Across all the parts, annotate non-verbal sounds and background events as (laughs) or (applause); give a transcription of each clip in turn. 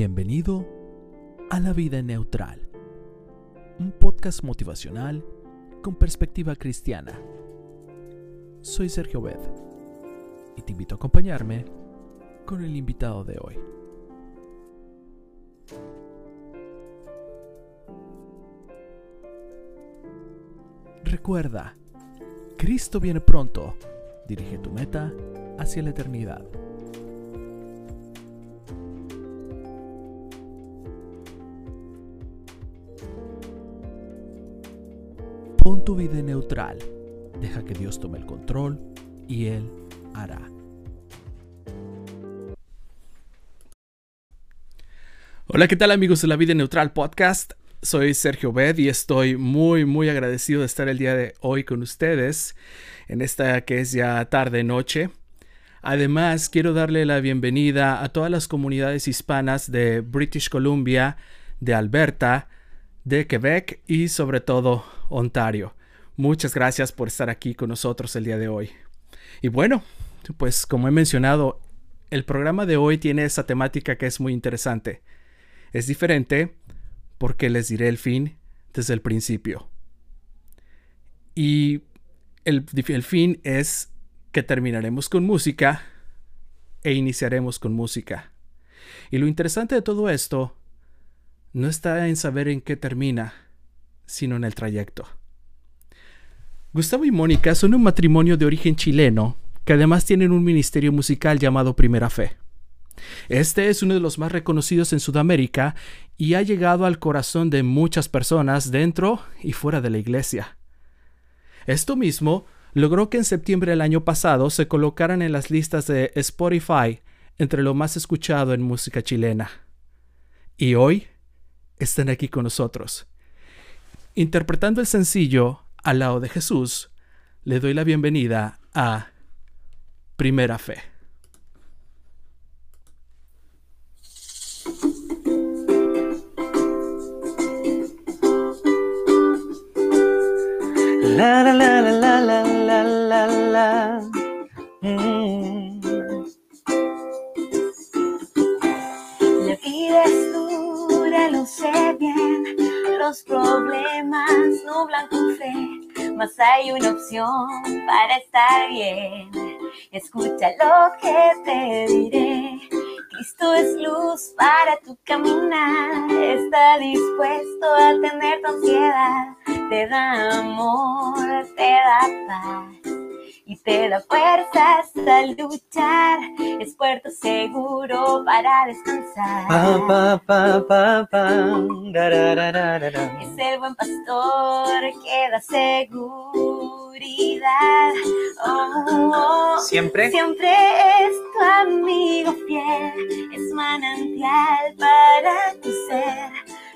Bienvenido a La Vida Neutral, un podcast motivacional con perspectiva cristiana. Soy Sergio Bed y te invito a acompañarme con el invitado de hoy. Recuerda, Cristo viene pronto. Dirige tu meta hacia la eternidad. Pon tu vida neutral. Deja que Dios tome el control y Él hará. Hola, ¿qué tal amigos de la Vida Neutral Podcast? Soy Sergio Bed y estoy muy, muy agradecido de estar el día de hoy con ustedes en esta que es ya tarde noche. Además, quiero darle la bienvenida a todas las comunidades hispanas de British Columbia, de Alberta, de Quebec y sobre todo Ontario. Muchas gracias por estar aquí con nosotros el día de hoy. Y bueno, pues como he mencionado, el programa de hoy tiene esa temática que es muy interesante. Es diferente porque les diré el fin desde el principio. Y el, el, fin es que terminaremos con música e iniciaremos con música. Y lo interesante de todo esto no está en saber en qué termina, sino en el trayecto. Gustavo y Mónica son un matrimonio de origen chileno que además tienen un ministerio musical llamado Primera Fe. Este es uno de los más reconocidos en Sudamérica y ha llegado al corazón de muchas personas dentro y fuera de la iglesia. Esto mismo logró que en septiembre del año pasado se colocaran en las listas de Spotify entre lo más escuchado en música chilena. Y hoy están aquí con nosotros. Interpretando el sencillo Al lado de Jesús, le doy la bienvenida a Primera Fe. Sé bien. Los problemas nublan tu fe, mas hay una opción para estar bien. Escucha lo que te diré. Cristo es luz para tu caminar. Está dispuesto a tener tu ansiedad. Te da amor, te da paz y te da fuerzas a luchar. Es puerto seguro para descansar. Pa, pa, pa. Da, da, da, da, da, da. Es el buen pastor que da seguridad. Oh, oh. Siempre. Siempre es tu amigo fiel, es manantial para tu ser.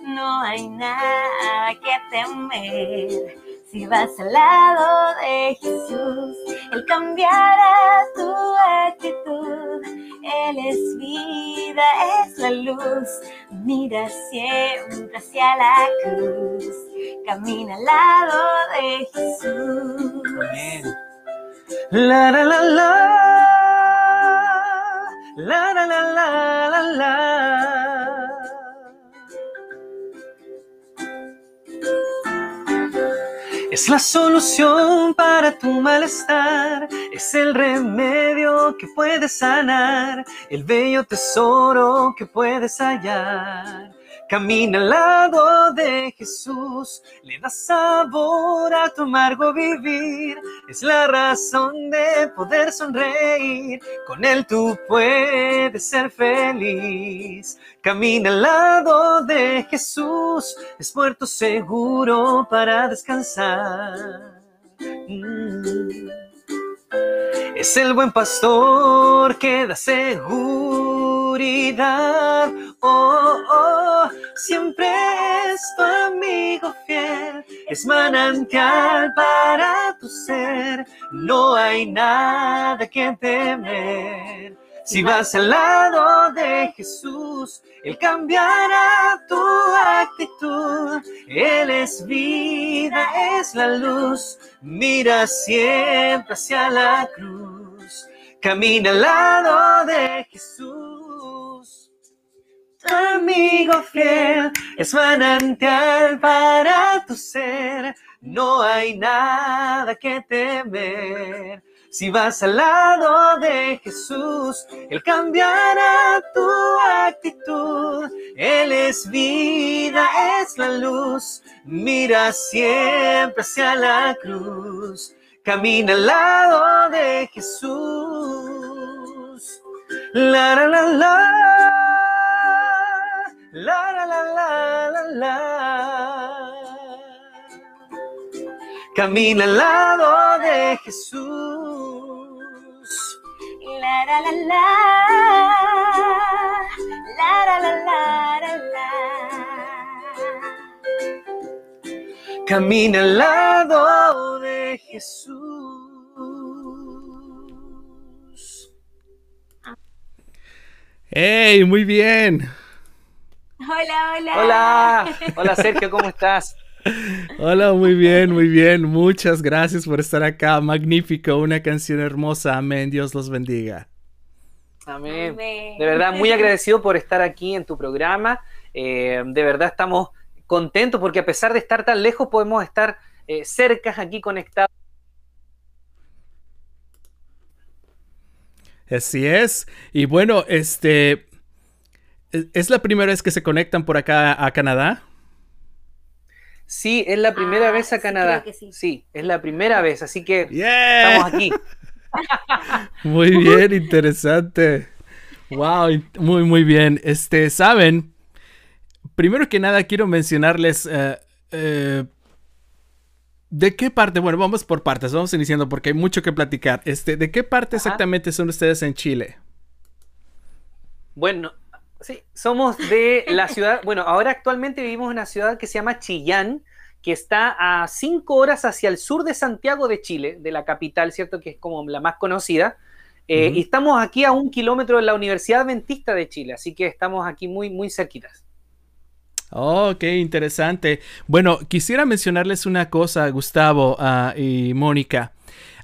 No hay nada que temer. Si vas al lado de Jesús, Él cambiará tu actitud. Él es vida, es la luz. Mira siempre hacia la cruz. Camina al lado de Jesús. Amén. La la la la. La la la la la la. Es la solución para tu malestar, es el remedio que puedes sanar, el bello tesoro que puedes hallar. Camina al lado de Jesús, le da sabor a tu amargo vivir, es la razón de poder sonreír, con él tú puedes ser feliz. Camina al lado de Jesús, es puerto seguro para descansar. Mm. Es el buen pastor que da seguridad. Oh, oh, siempre es tu amigo fiel. Es manantial para tu ser. No hay nada que temer. Si vas al lado de Jesús, Él cambiará tu actitud. Él es vida, es la luz. Mira siempre hacia la cruz. Camina al lado de Jesús. amigo fiel, es manantial para tu ser, no hay nada que temer. Si vas al lado de Jesús, Él cambiará tu actitud. Él es vida, es la luz. Mira siempre hacia la cruz. Camina al lado de Jesús. La la la la. La la la la la la. Camina al lado de Jesús. La la la la. La la la la la la. Camina al lado de Jesús. ¡Hey! Muy bien. Hola, hola. Hola, hola Sergio, ¿cómo estás? (laughs) Hola, muy bien, muy bien. Muchas gracias por estar acá. Magnífico, una canción hermosa. Amén. Dios los bendiga. Amén. Amén. De verdad, muy agradecido por estar aquí en tu programa. Eh, de verdad estamos contentos porque a pesar de estar tan lejos podemos estar eh, cerca aquí conectados. Así es. Y bueno, este... ¿es- ¿Es la primera vez que se conectan por acá a Canadá? Sí, es la primera Ah, vez a sí, Canadá. creo que sí. sí, es la primera vez, así que ¡Yeah! estamos aquí. (laughs) Muy bien, interesante. Wow, muy, muy bien. Este, ¿saben? Primero que nada quiero mencionarles eh, eh, de qué parte, bueno, vamos por partes, vamos iniciando porque hay mucho que platicar. Este, ¿de qué parte Ajá. exactamente son ustedes en Chile? Bueno, sí, somos de (laughs) la ciudad, bueno, ahora actualmente vivimos en una ciudad que se llama Chillán, que está a cinco horas hacia el sur de Santiago de Chile, de la capital, ¿cierto? Que es como la más conocida. Eh. Y estamos aquí a un kilómetro de la Universidad Adventista de Chile, así que estamos aquí muy, muy cerquitas. Oh, qué interesante. Bueno, quisiera mencionarles una cosa, Gustavo ah, y Mónica.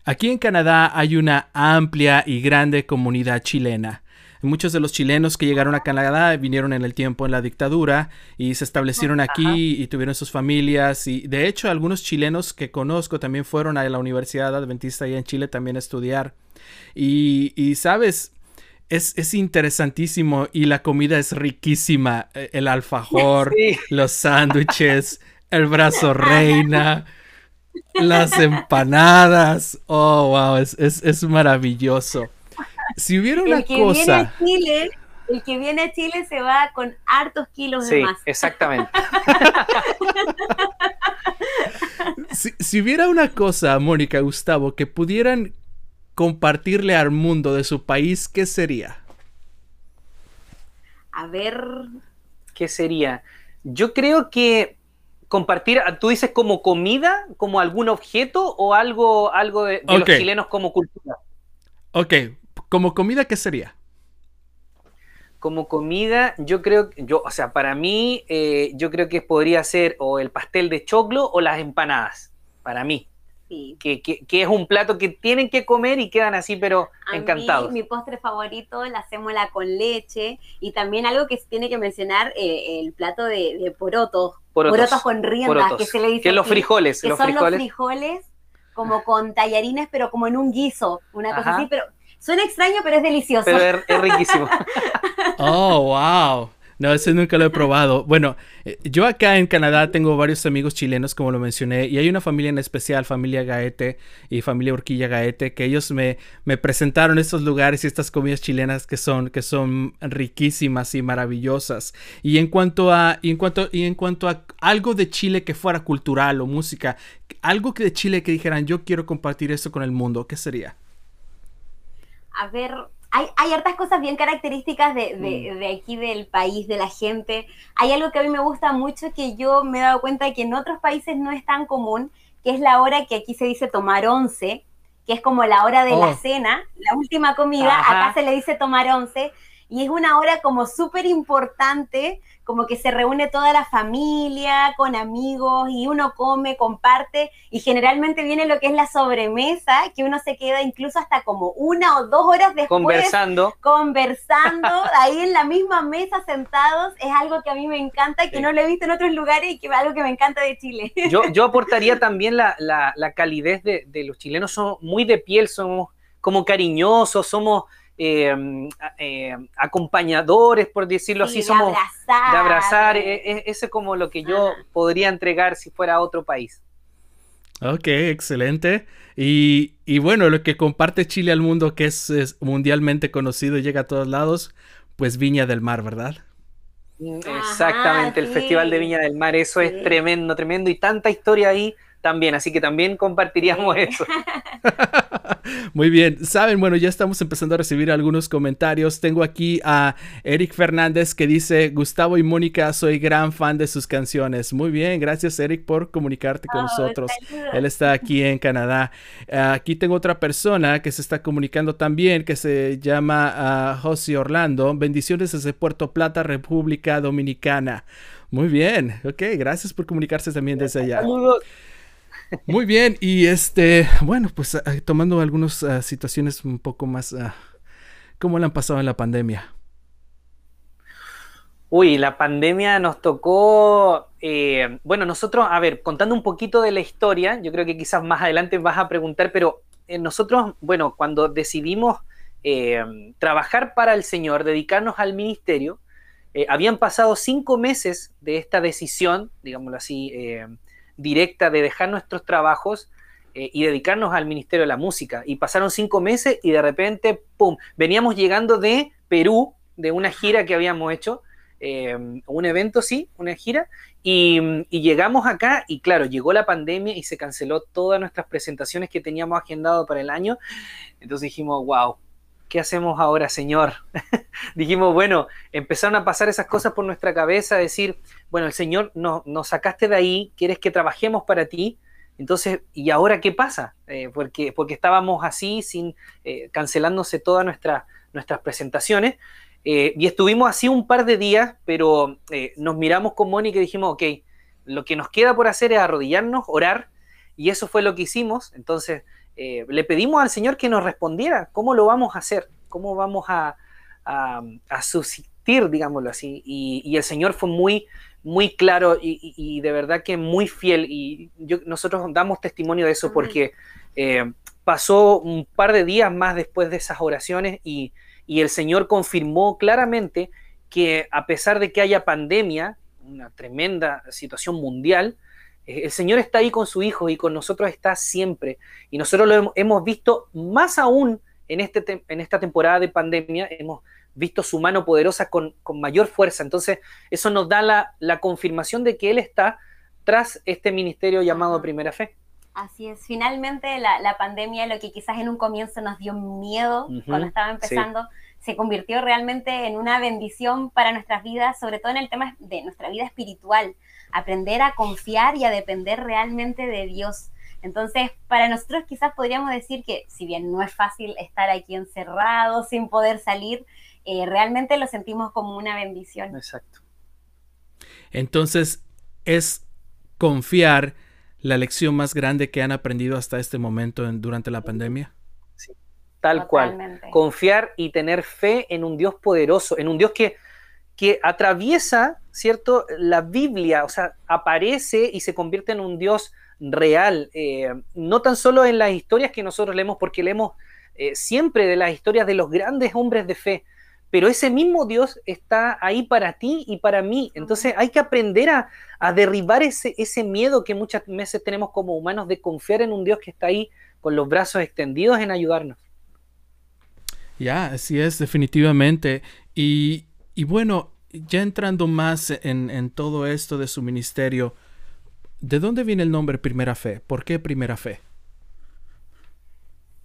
Aquí en Canadá hay una amplia y grande comunidad chilena. Muchos de los chilenos que llegaron a Canadá vinieron en el tiempo en la dictadura y se establecieron aquí Ajá. y tuvieron sus familias. Y de hecho, algunos chilenos que conozco también fueron a la Universidad Adventista allá en Chile también a estudiar. Y, y, sabes, es, es interesantísimo y la comida es riquísima. Eh, El alfajor, (laughs) Sí. los sándwiches, el brazo reina, las empanadas. Oh, wow, es, es, es maravilloso. Si hubiera una el que viene cosa, a Chile, el que viene a Chile se va con hartos kilos de más. exactamente. (laughs) si, si hubiera una cosa, Mónica, Gustavo, que pudieran compartirle al mundo de su país, ¿qué sería? A ver, ¿Qué sería? Yo creo que compartir, tú dices como comida, como algún objeto o algo, algo de, los chilenos como cultura. Ok, como comida, ¿qué sería? Como comida, yo creo, yo, o sea, para mí, eh, yo creo que podría ser o el pastel de choclo o las empanadas, para mí, sí. que, que- que es un plato que tienen que comer y quedan así, pero A encantados. mí, mi postre favorito, la sémola con leche. Y también algo que se tiene que mencionar, eh, el plato de, de porotos. Porotos. con rienda, Porotos, que se le dice que los frijoles, que los son frijoles. los frijoles como con tallarines, pero como en un guiso, una cosa Ajá. así, pero suena extraño, pero es delicioso. Pero es, es riquísimo. (laughs) Oh, wow. No, ese nunca lo he probado. Bueno, eh, yo acá en Canadá tengo varios amigos chilenos, como lo mencioné, y hay una familia en especial, familia Gaete y familia Urquilla Gaete, que ellos me, me presentaron estos lugares y estas comidas chilenas que son, que son riquísimas y maravillosas. Y en cuanto a, y en cuanto, y en cuanto a algo de Chile que fuera cultural o música, algo que de Chile que dijeran, yo quiero compartir esto con el mundo, ¿qué sería? A ver, hay, hay hartas cosas bien características de, de- Mm. de aquí del país, de la gente. Hay algo que a mí me gusta mucho que yo me he dado cuenta que en otros países no es tan común, que es la hora que aquí se dice tomar once, que es como la hora de Oh. la cena, la última comida, Ajá. acá se le dice tomar once, y es una hora como súper importante, como que se reúne toda la familia con amigos y uno come, comparte y generalmente viene lo que es la sobremesa, que uno se queda incluso hasta como una o dos horas después. Conversando. Conversando, (laughs) ahí en la misma mesa sentados, es algo que a mí me encanta, que no lo he visto en otros lugares y que es algo que me encanta de Chile. (laughs) Yo, yo aportaría (laughs) también la, calidez de, de los chilenos, somos muy de piel, somos como cariñosos, somos eh, eh, acompañadores, por decirlo así, somos abrazar. de abrazar. E, e, ese es como lo que yo podría entregar si fuera a otro país. Ok, excelente. Y, bueno, lo que comparte Chile al mundo, que es, mundialmente conocido y llega a todos lados, pues Viña del Mar, ¿verdad? Exactamente, el Festival de Viña del Mar, eso es tremendo, tremendo y tanta historia ahí también, así que también compartiríamos eso. (laughs) Muy bien, saben, bueno, ya estamos empezando a recibir algunos comentarios. Tengo aquí a Eric Fernández que dice, Gustavo y Mónica, soy gran fan de sus canciones. Muy bien, gracias Eric por comunicarte con oh, nosotros. Él está aquí en Canadá. aquí tengo otra persona que se está comunicando también, que se llama uh, José Orlando. Bendiciones desde Puerto Plata, República Dominicana. Muy bien, ok, gracias por comunicarse también desde allá. Saludos. Muy bien, y este, bueno, pues ah, tomando algunas ah, situaciones un poco más, uh, ¿cómo le han pasado en la pandemia? Uy, la pandemia nos tocó, eh, bueno, nosotros, a ver, contando un poquito de la historia, yo creo que quizás más adelante vas a preguntar, pero eh, nosotros, bueno, cuando decidimos eh, trabajar para el Señor, dedicarnos al ministerio, habían pasado cinco meses de esta decisión, digámoslo así, directa de dejar nuestros trabajos eh, y dedicarnos al Ministerio de la Música. Y pasaron cinco meses y de repente, ¡pum!, veníamos llegando de Perú, de una gira que habíamos hecho, eh, un evento, sí, una gira, y, llegamos acá y claro, llegó la pandemia y se canceló todas nuestras presentaciones que teníamos agendado para el año. Entonces dijimos, wow, ¿qué hacemos ahora, Señor? (laughs) Dijimos, bueno, empezaron a pasar esas cosas por nuestra cabeza, decir, bueno, el Señor nos, sacaste de ahí, quieres que trabajemos para ti, entonces, ¿y ahora qué pasa? Eh, porque, porque estábamos así, sin eh, cancelándose todas nuestras nuestras presentaciones, eh, y estuvimos así un par de días, pero nos miramos con Mónica y dijimos, ok, lo que nos queda por hacer es arrodillarnos, orar, y eso fue lo que hicimos, entonces eh, le pedimos al Señor que nos respondiera cómo lo vamos a hacer, cómo vamos a, a, subsistir, digámoslo así. Y, el Señor fue muy, muy claro y, de verdad que muy fiel. Y nosotros damos testimonio de eso porque eh, pasó un par de días más después de esas oraciones y, y el Señor confirmó claramente que a pesar de que haya pandemia, una tremenda situación mundial, el Señor está ahí con su Hijo y con nosotros está siempre. Y nosotros lo hemos visto más aún en, este, en esta temporada de pandemia, hemos visto su mano poderosa con, mayor fuerza. Entonces, eso nos da la, confirmación de que Él está tras este ministerio llamado Primera Fe. Así es, finalmente la, pandemia, lo que quizás en un comienzo nos dio miedo cuando estaba empezando, se convirtió realmente en una bendición para nuestras vidas, sobre todo en el tema de nuestra vida espiritual aprender a confiar y a depender realmente de Dios. Entonces, para nosotros quizás podríamos decir que si bien no es fácil estar aquí encerrado sin poder salir, eh, realmente lo sentimos como una bendición. Exacto. Entonces, es confiar la lección más grande que han aprendido hasta este momento durante la pandemia. Sí, tal cual. Confiar y tener fe en un Dios poderoso, en un Dios que que atraviesa, ¿cierto? La Biblia, o sea, aparece y se convierte en un Dios real, eh, no tan solo en las historias que nosotros leemos, porque leemos eh, siempre de las historias de los grandes hombres de fe, pero ese mismo Dios está ahí para ti y para mí. Entonces hay que aprender a, derribar ese, ese miedo que muchas veces tenemos como humanos de confiar en un Dios que está ahí con los brazos extendidos en ayudarnos. Ya, así es, definitivamente. Y, y bueno, ya entrando más en, todo esto de su ministerio, ¿de dónde viene el nombre Primera Fe? ¿Por qué Primera Fe?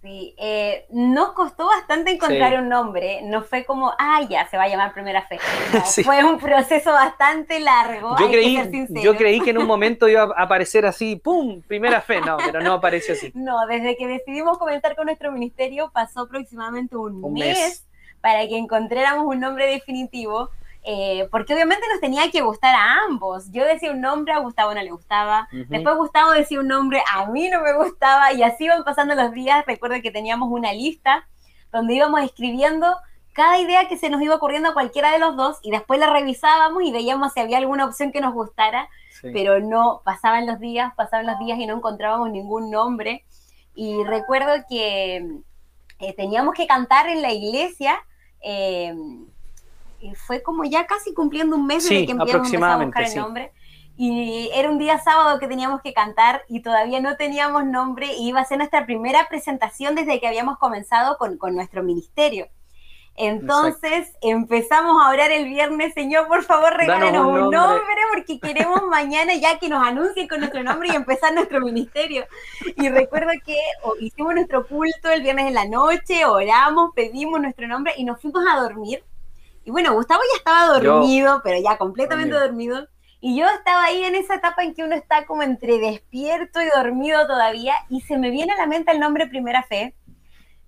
Sí, eh, nos costó bastante encontrar un nombre, no fue como, ah, ya, se va a llamar Primera Fe. (laughs) Fue un proceso bastante largo. Yo creí, yo creí que en un momento iba a aparecer así, ¡pum! Primera Fe, no, pero no apareció así. (laughs) No, desde que decidimos comenzar con nuestro ministerio pasó aproximadamente un, mes para que encontráramos un nombre definitivo. Eh, porque obviamente nos tenía que gustar a ambos. Yo decía un nombre, a Gustavo no le gustaba. Después Gustavo decía un nombre, a mí no me gustaba. Y así iban pasando los días. Recuerdo que teníamos una lista donde íbamos escribiendo cada idea que se nos iba ocurriendo a cualquiera de los dos y después la revisábamos y veíamos si había alguna opción que nos gustara, pero no, pasaban los días, pasaban los días y no encontrábamos ningún nombre. Y recuerdo que eh, teníamos que cantar en la iglesia. Eh, fue como ya casi cumpliendo un mes desde que empezamos a buscar el nombre. Y era un día sábado que teníamos que cantar y todavía no teníamos nombre y iba a ser nuestra primera presentación desde que habíamos comenzado con, con nuestro ministerio. Entonces empezamos a orar el viernes, Señor, por favor, regálenos un, nombre. porque queremos (laughs) mañana ya que nos anuncien con nuestro nombre y empezar nuestro ministerio. Y recuerdo que hicimos nuestro culto el viernes en la noche, oramos, pedimos nuestro nombre y nos fuimos a dormir. Y bueno, Gustavo ya estaba dormido, pero ya completamente dormido. Y yo estaba ahí en esa etapa en que uno está como entre despierto y dormido todavía, y se me viene a la mente el nombre Primera Fe.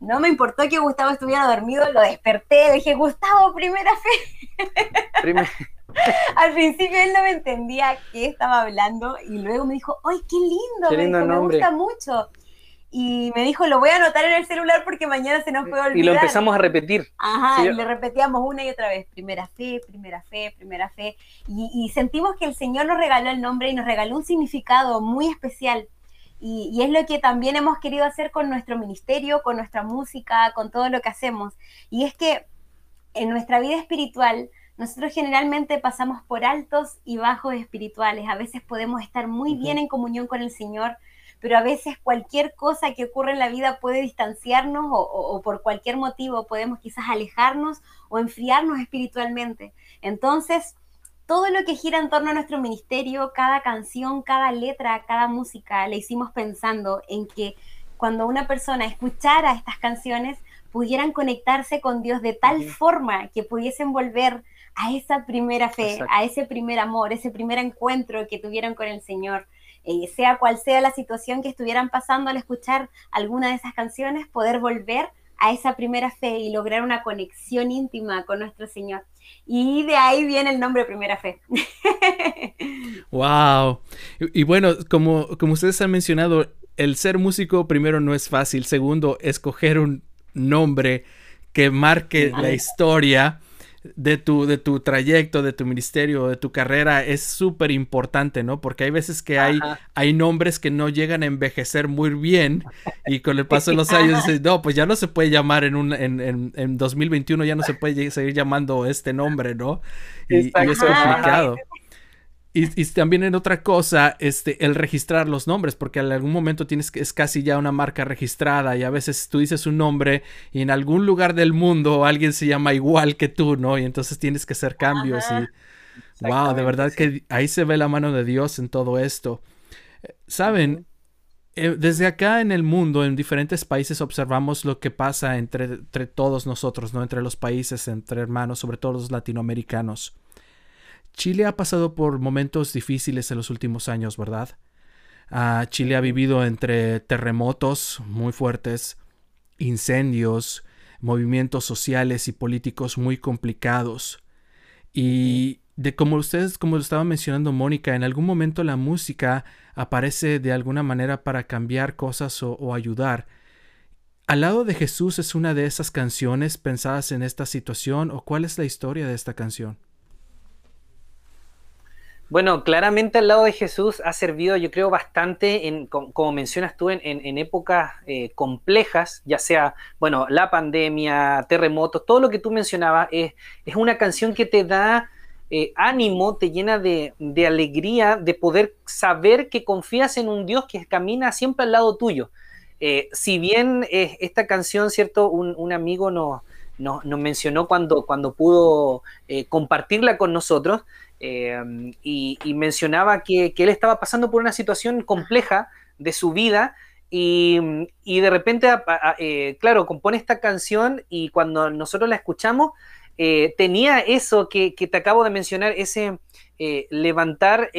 No me importó que Gustavo estuviera dormido, lo desperté, dije, Gustavo, Primera Fe. (laughs) Al principio él no me entendía qué estaba hablando, y luego me dijo, ¡ay, qué lindo! me gusta mucho y me dijo, lo voy a anotar en el celular porque mañana se nos puede olvidar. Y lo empezamos a repetir. Ajá, y le repetíamos una y otra vez, primera fe, primera fe, primera fe. Y, sentimos que el Señor nos regaló el nombre y nos regaló un significado muy especial. Y, y, es lo que también hemos querido hacer con nuestro ministerio, con nuestra música, con todo lo que hacemos. Y es que en nuestra vida espiritual, nosotros generalmente pasamos por altos y bajos espirituales. A veces podemos estar muy bien en comunión con el Señor, pero a veces cualquier cosa que ocurre en la vida puede distanciarnos o, por cualquier motivo podemos quizás alejarnos o enfriarnos espiritualmente. Entonces, todo lo que gira en torno a nuestro ministerio, cada canción, cada letra, cada música, le hicimos pensando en que cuando una persona escuchara estas canciones, pudieran conectarse con Dios de tal forma que pudiesen volver a esa primera fe, a ese primer amor, ese primer encuentro que tuvieron con el Señor. Eh, sea cual sea la situación que estuvieran pasando al escuchar alguna de esas canciones, poder volver a esa primera fe y lograr una conexión íntima con nuestro Señor. Y de ahí viene el nombre Primera Fe. (laughs) wow. Y, bueno, como, como ustedes han mencionado, el ser músico primero no es fácil. Segundo, escoger un nombre que marque la historia de tu, de tu trayecto, de tu ministerio, de tu carrera es súper importante, ¿no? Porque hay veces que hay, hay nombres que no llegan a envejecer muy bien y con el paso de los años dices, no, pues ya no se puede llamar en, un, en, en, en 2021, ya no se puede seguir llamando este nombre, ¿no? Y, y es complicado. Y, también en otra cosa, este, el registrar los nombres, porque en algún momento tienes que, es casi ya una marca registrada y a veces tú dices un nombre y en algún lugar del mundo alguien se llama igual que tú, ¿no? Y entonces tienes que hacer cambios y, wow, de verdad que ahí se ve la mano de Dios en todo esto. Saben, eh, desde acá en el mundo, en diferentes países, observamos lo que pasa entre, entre todos nosotros, ¿no? Entre los países, entre hermanos, sobre todo los latinoamericanos. Chile ha pasado por momentos difíciles en los últimos años, ¿verdad? Ah, Chile ha vivido entre terremotos muy fuertes, incendios, movimientos sociales y políticos muy complicados. Y de como ustedes, como lo estaba mencionando Mónica, en algún momento la música aparece de alguna manera para cambiar cosas o, o ayudar. ¿Al lado de Jesús es una de esas canciones pensadas en esta situación o cuál es la historia de esta canción? Bueno, claramente al lado de Jesús ha servido, yo creo, bastante, en, como mencionas tú, en, épocas eh, complejas, ya sea, bueno, la pandemia, terremotos, todo lo que tú mencionabas, es, es una canción que te da eh, ánimo, te llena de, alegría, de poder saber que confías en un Dios que camina siempre al lado tuyo. Eh, si bien esta canción, ¿cierto? Un, amigo nos, nos, mencionó cuando, cuando pudo compartirla con nosotros, Em, y, mencionaba que, él estaba pasando por una situación compleja de su vida y, de repente, eh, claro, compone esta canción y cuando nosotros la escuchamos, eh, tenía eso que, te acabo de mencionar, ese eh, levantar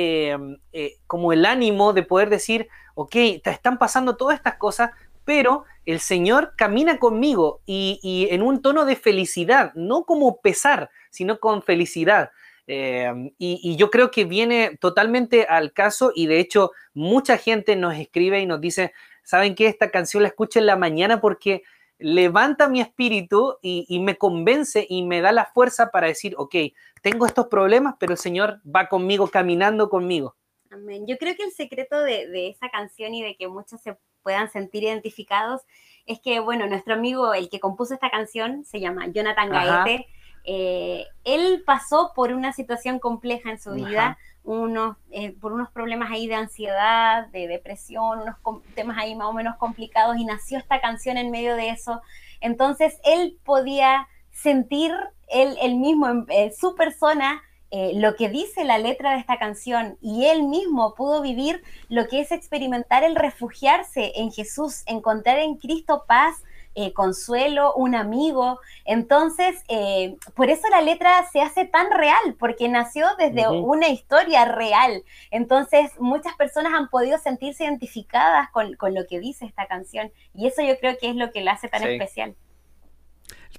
como el ánimo de poder decir, ok, te están pasando todas estas cosas, pero el Señor camina conmigo y, en un tono de felicidad, no como pesar, sino con felicidad. Eh, y, yo creo que viene totalmente al caso y de hecho mucha gente nos escribe y nos dice, ¿saben qué? Esta canción la escucho en la mañana porque levanta mi espíritu y, me convence y me da la fuerza para decir, ok, tengo estos problemas, pero el Señor va conmigo, caminando conmigo. Amén. Yo creo que el secreto de, esa canción y de que muchos se puedan sentir identificados es que, bueno, nuestro amigo, el que compuso esta canción, se llama Jonathan Gaete. Eh, él pasó por una situación compleja en su vida, unos, eh, por unos problemas ahí de ansiedad, de depresión, unos temas ahí más o menos complicados y nació esta canción en medio de eso. Entonces él podía sentir él, él mismo, en, su persona, eh, lo que dice la letra de esta canción y él mismo pudo vivir lo que es experimentar el refugiarse en Jesús, encontrar en Cristo paz, eh, consuelo, un amigo. Entonces, eh, por eso la letra se hace tan real, porque nació desde una historia real. Entonces, muchas personas han podido sentirse identificadas con, lo que dice esta canción. Y eso yo creo que es lo que la hace tan especial.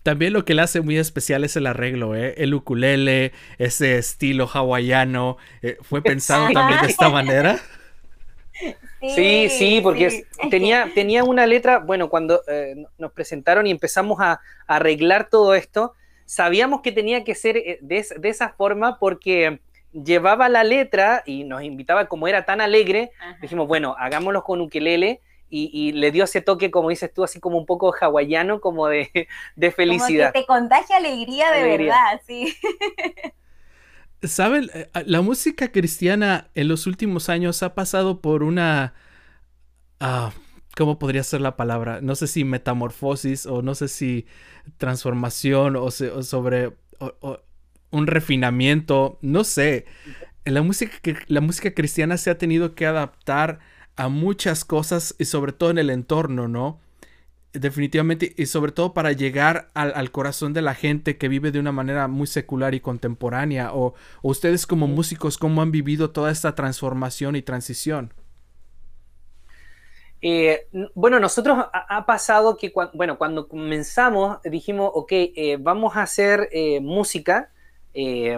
También lo que le hace muy especial es el arreglo, ¿eh? El ukulele, ese estilo hawaiano, fue pensado también de esta manera. Sí, sí, porque tenía, tenía una letra, bueno, cuando eh, nos presentaron y empezamos a, arreglar todo esto, sabíamos que tenía que ser eh, de, esa forma porque llevaba la letra y nos invitaba, como era tan alegre, dijimos, bueno, hagámoslo con ukelele y, le dio ese toque, como dices tú, así como un poco hawaiano, como de, felicidad. Como que te contagia alegría de verdad, sí. ¿Saben? Eh, la música cristiana en los últimos años ha pasado por una... Ah, ¿Cómo podría ser la palabra? No sé si metamorfosis o no sé si transformación o, sobre un refinamiento, no sé. La música, la música cristiana se ha tenido que adaptar a muchas cosas y sobre todo en el entorno, ¿no? Definitivamente, y sobre todo para llegar al, corazón de la gente que vive de una manera muy secular y contemporánea, o, ustedes como músicos, ¿cómo han vivido toda esta transformación y transición? Eh, bueno, nosotros ha, pasado que bueno, cuando comenzamos dijimos, ok, eh, vamos a hacer eh, música y,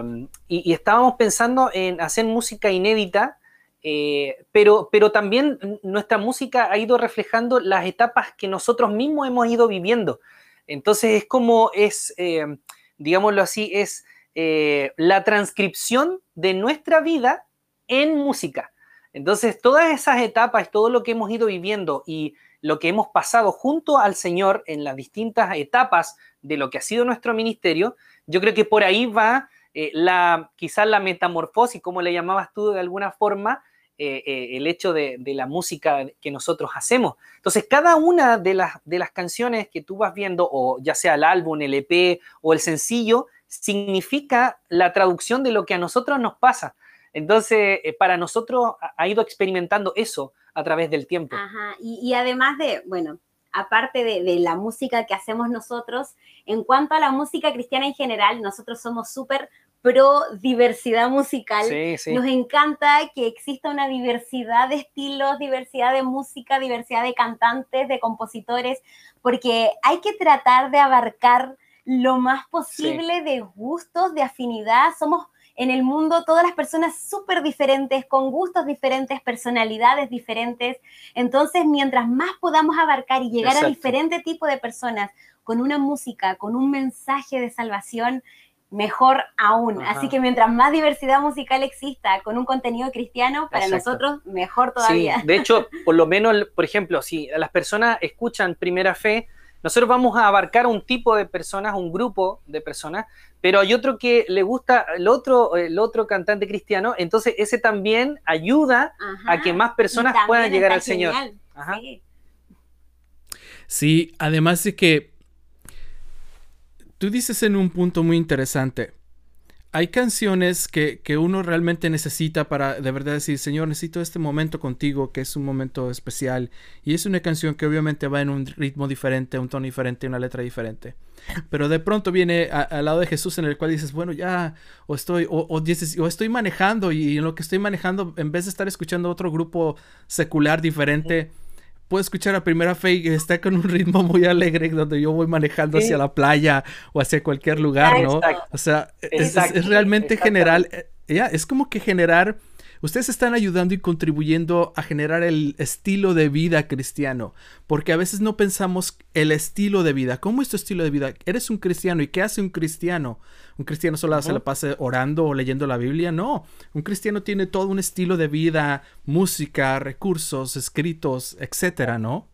y, estábamos pensando en hacer música inédita eh, pero, pero también nuestra música ha ido reflejando las etapas que nosotros mismos hemos ido viviendo. Entonces es como es, eh, digámoslo así, es eh, la transcripción de nuestra vida en música. Entonces todas esas etapas, todo lo que hemos ido viviendo y lo que hemos pasado junto al Señor en las distintas etapas de lo que ha sido nuestro ministerio, yo creo que por ahí va la, quizás la metamorfosis, como le llamabas tú de alguna forma, eh, eh, el hecho de, la música que nosotros hacemos. Entonces, cada una de las, canciones que tú vas viendo, o ya sea el álbum, el EP o el sencillo, significa la traducción de lo que a nosotros nos pasa. Entonces, eh, para nosotros ha ido experimentando eso a través del tiempo. Ajá. Y, además de, bueno, aparte de, de, la música que hacemos nosotros, en cuanto a la música cristiana en general, nosotros somos súper pro diversidad musical. Nos encanta que exista una diversidad de estilos, diversidad de música, diversidad de cantantes, de compositores, porque hay que tratar de abarcar lo más posible de gustos, de afinidad. Somos en el mundo todas las personas súper diferentes, con gustos diferentes, personalidades diferentes. Entonces, mientras más podamos abarcar y llegar a diferente tipo de personas con una música, con un mensaje de salvación, mejor aún. Así que mientras más diversidad musical exista con un contenido cristiano, para nosotros mejor todavía. Sí, de hecho, por lo menos, por ejemplo, si las personas escuchan Primera Fe, nosotros vamos a abarcar un tipo de personas, un grupo de personas, pero hay otro que le gusta el otro, el otro cantante cristiano, entonces ese también ayuda a que más personas puedan llegar al Señor. Sí. sí, además de que Tú dices en un punto muy interesante. Hay canciones que, uno realmente necesita para de verdad decir, Señor, necesito este momento contigo, que es un momento especial. Y es una canción que obviamente va en un ritmo diferente, un tono diferente, una letra diferente. Pero de pronto viene al lado de Jesús en el cual dices, bueno, ya, o estoy, o, dices, o estoy manejando y en lo que estoy manejando, en vez de estar escuchando otro grupo secular diferente, puedo escuchar a Primera Fe que está con un ritmo muy alegre donde yo voy manejando hacia la playa o hacia cualquier lugar, ¿no? O sea, es, realmente general, eh, ya, es como que generar Ustedes están ayudando y contribuyendo a generar el estilo de vida cristiano, porque a veces no pensamos el estilo de vida. ¿Cómo es tu estilo de vida? Eres un cristiano y ¿qué hace un cristiano? Un cristiano solo se la pasa orando o leyendo la Biblia. No, un cristiano tiene todo un estilo de vida, música, recursos, escritos, etcétera, ¿no?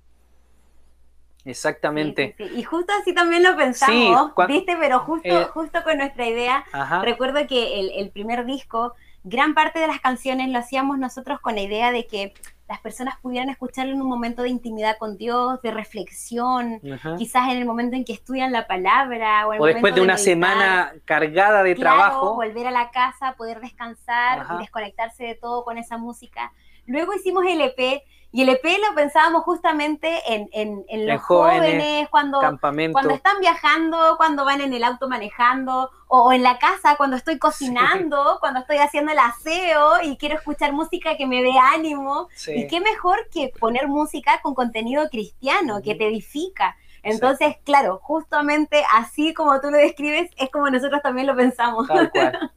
Exactamente. Y justo así también lo pensamos, ¿viste? Pero justo, eh, justo con nuestra idea, recuerdo que el, el, primer disco gran parte de las canciones lo hacíamos nosotros con la idea de que las personas pudieran escucharlo en un momento de intimidad con Dios, de reflexión, quizás en el momento en que estudian la palabra. O, después de, una semana cargada de trabajo. Volver a la casa, poder descansar y desconectarse de todo con esa música. Luego hicimos el EP y el EP lo pensábamos justamente en, en, los jóvenes, cuando, cuando están viajando, cuando van en el auto manejando, o, en la casa, cuando estoy cocinando, cuando estoy haciendo el aseo y quiero escuchar música que me dé ánimo. Y qué mejor que poner música con contenido cristiano, que te edifica. Entonces, claro, justamente así como tú lo describes, es como nosotros también lo pensamos. (laughs)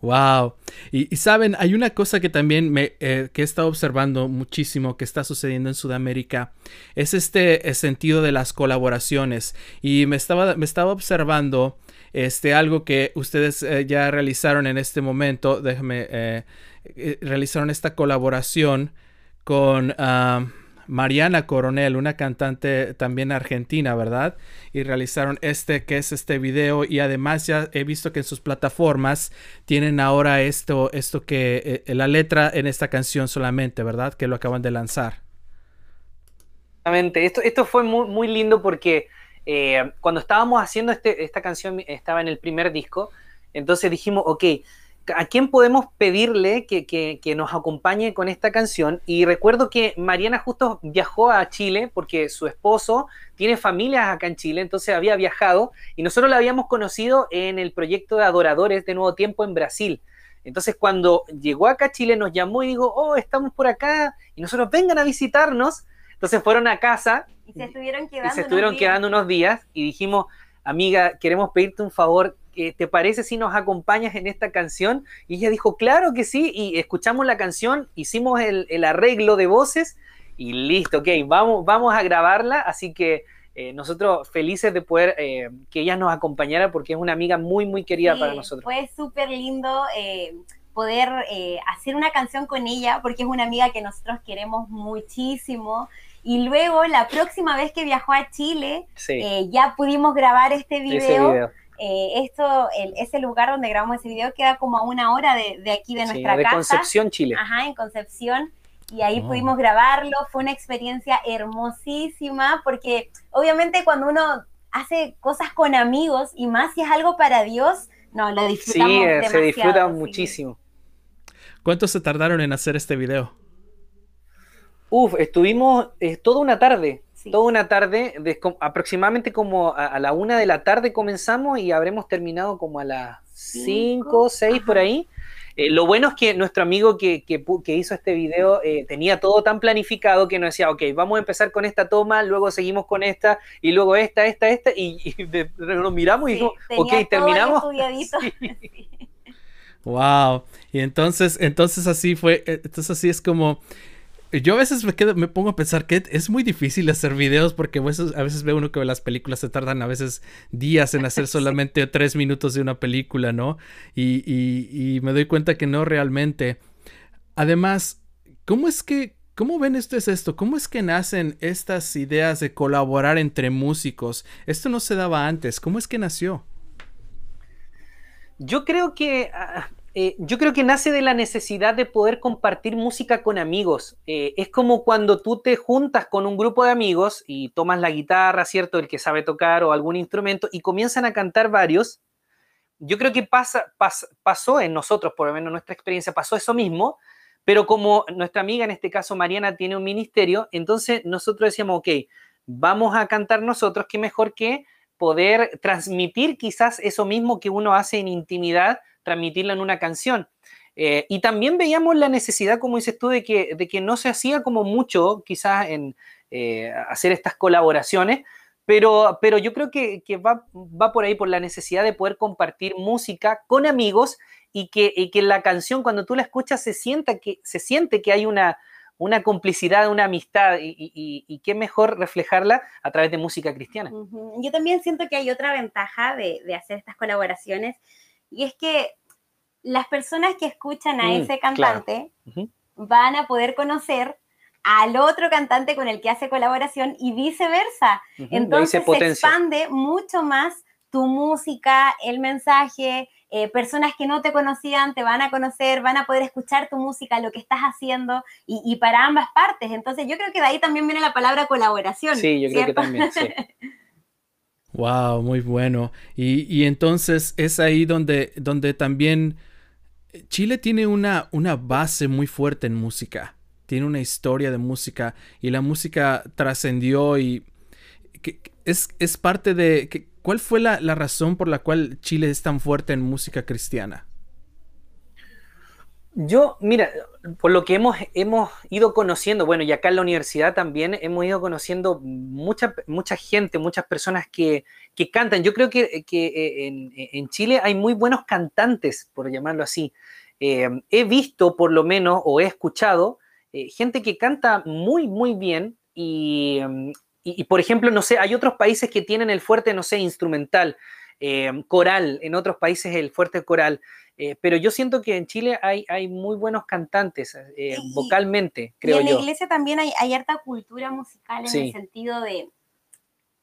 Wow. Y, saben, hay una cosa que también me eh, que he estado observando muchísimo que está sucediendo en Sudamérica. Es este sentido de las colaboraciones. Y me estaba, me estaba observando este, algo que ustedes eh, ya realizaron en este momento. Déjame. Eh, realizaron esta colaboración con. Ah, Mariana Coronel, una cantante también argentina, ¿verdad? Y realizaron este, que es este video y además ya he visto que en sus plataformas tienen ahora esto, esto que, eh, la letra en esta canción solamente, ¿verdad? Que lo acaban de lanzar. Exactamente, esto, esto fue muy, lindo porque eh, cuando estábamos haciendo este, esta canción, estaba en el primer disco, entonces dijimos, ok, ¿a quién podemos pedirle que, nos acompañe con esta canción? Y recuerdo que Mariana justo viajó a Chile porque su esposo tiene familias acá en Chile, entonces había viajado y nosotros la habíamos conocido en el proyecto de Adoradores de Nuevo Tiempo en Brasil. Entonces cuando llegó acá a Chile nos llamó y dijo, oh, estamos por acá y nosotros vengan a visitarnos. Entonces fueron a casa y se estuvieron quedando, se estuvieron quedando unos días y dijimos, amiga, queremos pedirte un favor, ¿te parece si nos acompañas en esta canción? Y ella dijo, claro que sí, y escuchamos la canción, hicimos el, arreglo de voces y listo, ok, vamos, vamos a grabarla, así que eh, nosotros felices de poder eh, que ella nos acompañara porque es una amiga muy, muy querida para nosotros. Fue súper lindo. Eh, poder hacer una canción con ella porque es una amiga que nosotros queremos muchísimo y luego la próxima vez que viajó a Chile ya pudimos grabar este video eh, esto, el, ese lugar donde grabamos ese video queda como a una hora de, de aquí de nuestra de casa. Concepción, Chile. Ajá, en Concepción. Y ahí oh. pudimos grabarlo. Fue una experiencia hermosísima porque obviamente cuando uno hace cosas con amigos y más si es algo para Dios, no, lo disfrutamos Sí, eh, se disfruta muchísimo. ¿Cuánto se tardaron en hacer este video? Uf, estuvimos eh, toda una tarde toda una tarde, aproximadamente como a, la una de la tarde comenzamos y habremos terminado como a las cinco, seis por ahí. Eh, lo bueno es que nuestro amigo que, hizo este video eh, tenía todo tan planificado que nos decía, ok, vamos a empezar con esta toma, luego seguimos con esta, y luego esta, esta, esta, y, nos miramos y dijimos, ok, terminamos. Wow. (laughs) (laughs) Y entonces, entonces así fue, eh, entonces así es como yo a veces me, quedo, me pongo a pensar que es muy difícil hacer videos porque a veces, a veces veo uno que las películas se tardan a veces días en hacer (laughs) solamente tres minutos de una película, ¿no? Y, y, me doy cuenta que no realmente. Además, ¿cómo es que, cómo ven esto es esto? ¿Cómo es que nacen estas ideas de colaborar entre músicos? Esto no se daba antes. ¿Cómo es que nació? Yo creo que ah, eh, yo creo que nace de la necesidad de poder compartir música con amigos. Eh, es como cuando tú te juntas con un grupo de amigos y tomas la guitarra, ¿cierto? El que sabe tocar o algún instrumento y comienzan a cantar varios. Yo creo que pasa, pasó en nosotros, por lo menos en nuestra experiencia, pasó eso mismo, pero como nuestra amiga, en este caso Mariana, tiene un ministerio, entonces nosotros decíamos, ok, vamos a cantar nosotros, qué mejor que poder transmitir quizás eso mismo que uno hace en intimidad transmitirla en una canción. Eh, y también veíamos la necesidad, como dices tú, de que, de que no se hacía como mucho quizás en eh, hacer estas colaboraciones, pero, pero yo creo que, que va, va, por ahí, por la necesidad de poder compartir música con amigos y que, y que la canción, cuando tú la escuchas, se, sienta que, se siente que hay una, una complicidad, una amistad, y, y, y, qué mejor reflejarla a través de música cristiana. Uh -huh. Yo también siento que hay otra ventaja de, de, hacer estas colaboraciones, y es que las personas que escuchan a mm, ese cantante claro. uh -huh. van a poder conocer al otro cantante con el que hace colaboración y viceversa. Uh -huh. Entonces se expande mucho más tu música, el mensaje, eh, personas que no te conocían te van a conocer, van a poder escuchar tu música, lo que estás haciendo, y, y para ambas partes. Entonces yo creo que de ahí también viene la palabra colaboración. Sí, yo ¿cierto? creo que también, sí. (laughs) Wow, muy bueno. Y, y, entonces es ahí donde, donde también Chile tiene una, una base muy fuerte en música tiene una historia de música y la música trascendió y que es, es, parte de... ¿Cuál fue la, la, razón por la cual Chile es tan fuerte en música cristiana? Yo, mira, por lo que hemos, hemos ido conociendo, bueno, y acá en la universidad también hemos ido conociendo mucha, mucha gente, muchas personas que, que cantan. Yo creo que, que en, en, Chile hay muy buenos cantantes, por llamarlo así. Eh, he visto, por lo menos, o he escuchado, eh, gente que canta muy, muy bien y, y, por ejemplo, no sé, hay otros países que tienen el fuerte, no sé, instrumental, eh, coral, en otros países el fuerte coral, eh, pero yo siento que en Chile hay, hay muy buenos cantantes eh, vocalmente, creo yo. En yo. la iglesia también hay, hay harta cultura musical en sí. el sentido de,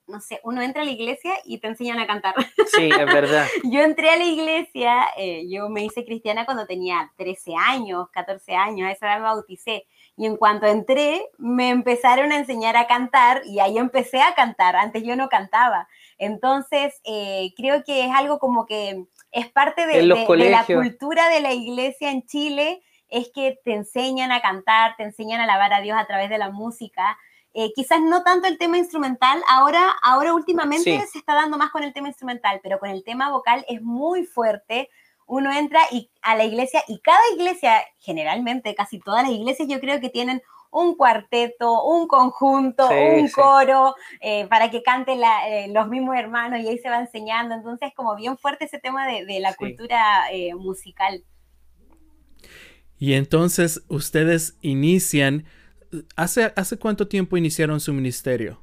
no sé, uno entra a la iglesia y te enseñan a cantar. Sí, es (laughs) verdad. yo entré a la iglesia, eh, yo me hice cristiana cuando tenía 13 años, 14 años, a esa edad me bauticé. Y en cuanto entré, me empezaron a enseñar a cantar y ahí empecé a cantar. Antes yo no cantaba. Entonces, eh, creo que es algo como que es parte de, de, de, la cultura de la iglesia en Chile, es que te enseñan a cantar, te enseñan a alabar a Dios a través de la música. Eh, quizás no tanto el tema instrumental, ahora, ahora últimamente sí. se está dando más con el tema instrumental, pero con el tema vocal es muy fuerte, uno entra y a la iglesia y cada iglesia, generalmente casi todas las iglesias yo creo que tienen un cuarteto, un conjunto, sí, un sí. coro, eh, para que canten la, eh, los mismos hermanos y ahí se va enseñando. Entonces, como bien fuerte ese tema de, de la sí. cultura eh, musical. Y entonces ustedes inician, ¿hace, ¿hace cuánto tiempo iniciaron su ministerio?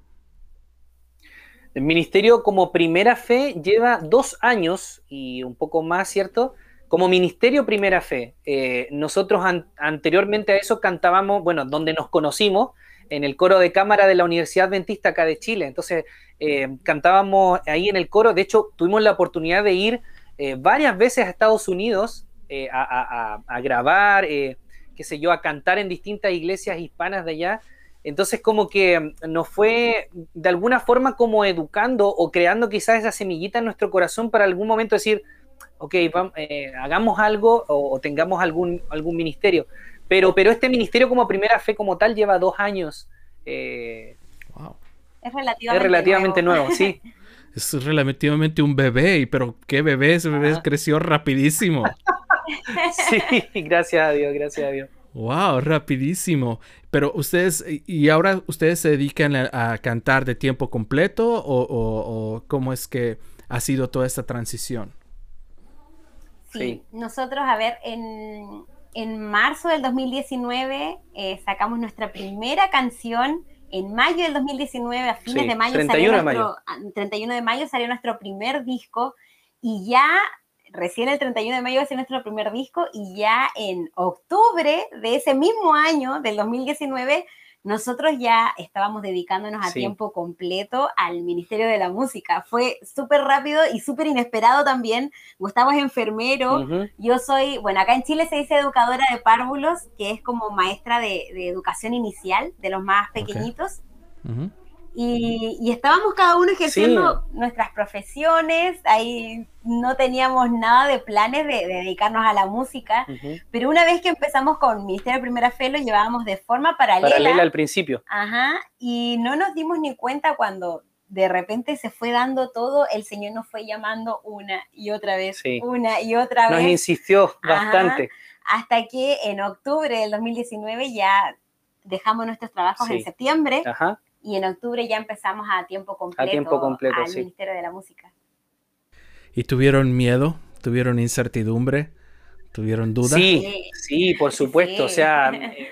El ministerio como primera fe lleva dos años y un poco más, ¿cierto? Como ministerio primera fe. Eh, nosotros an anteriormente a eso cantábamos, bueno, donde nos conocimos, en el coro de cámara de la Universidad Adventista acá de Chile. Entonces, eh, cantábamos ahí en el coro. De hecho, tuvimos la oportunidad de ir eh, varias veces a Estados Unidos eh, a, a, grabar, qué sé yo, a cantar en distintas iglesias hispanas de allá. Entonces como que nos fue de alguna forma como educando o creando quizás esa semillita en nuestro corazón para algún momento decir, ok, vamos, eh, hagamos algo o, o, tengamos algún, algún ministerio. Pero, pero este ministerio como primera fe como tal lleva dos años. Eh, wow. Es relativamente, es relativamente nuevo. nuevo, sí. (laughs) Es relativamente un bebé, pero qué bebé, ese bebé ah. creció rapidísimo. (laughs) sí, gracias a Dios, gracias a Dios. Wow, rapidísimo. Pero ustedes, ¿y ahora ustedes se dedican a, a cantar de tiempo completo o, o, o, cómo es que ha sido toda esta transición? Sí, sí. nosotros, a ver, en, en marzo del 2019 eh, sacamos nuestra primera canción. En mayo del 2019, a fines sí, de mayo, 31 salió de nuestro, mayo. 31 de mayo salió nuestro primer disco y ya recién el 31 de mayo va a ser nuestro primer disco y ya en octubre de ese mismo año, del 2019, nosotros ya estábamos dedicándonos a sí. tiempo completo al Ministerio de la Música. Fue súper rápido y súper inesperado también. Gustavo es enfermero, uh -huh. yo soy, bueno, acá en Chile se dice educadora de párvulos, que es como maestra de, de educación inicial de los más pequeñitos. Okay. Uh -huh. Y, y, estábamos cada uno ejerciendo sí. nuestras profesiones, ahí no teníamos nada de planes de, de dedicarnos a la música, uh -huh. pero una vez que empezamos con Ministerio Primera Fe lo llevábamos de forma paralela. Paralela al principio. Ajá, y no nos dimos ni cuenta cuando de repente se fue dando todo, el Señor nos fue llamando una y otra vez, sí. una y otra nos vez. Nos insistió bastante. Ajá hasta que en octubre del 2019 ya dejamos nuestros trabajos en septiembre y en octubre ya empezamos a tiempo completo, a tiempo completo al Ministerio de la Música. ¿Y tuvieron miedo? ¿Tuvieron incertidumbre? ¿Tuvieron dudas? Sí, sí, por supuesto. O sea, (laughs) eh,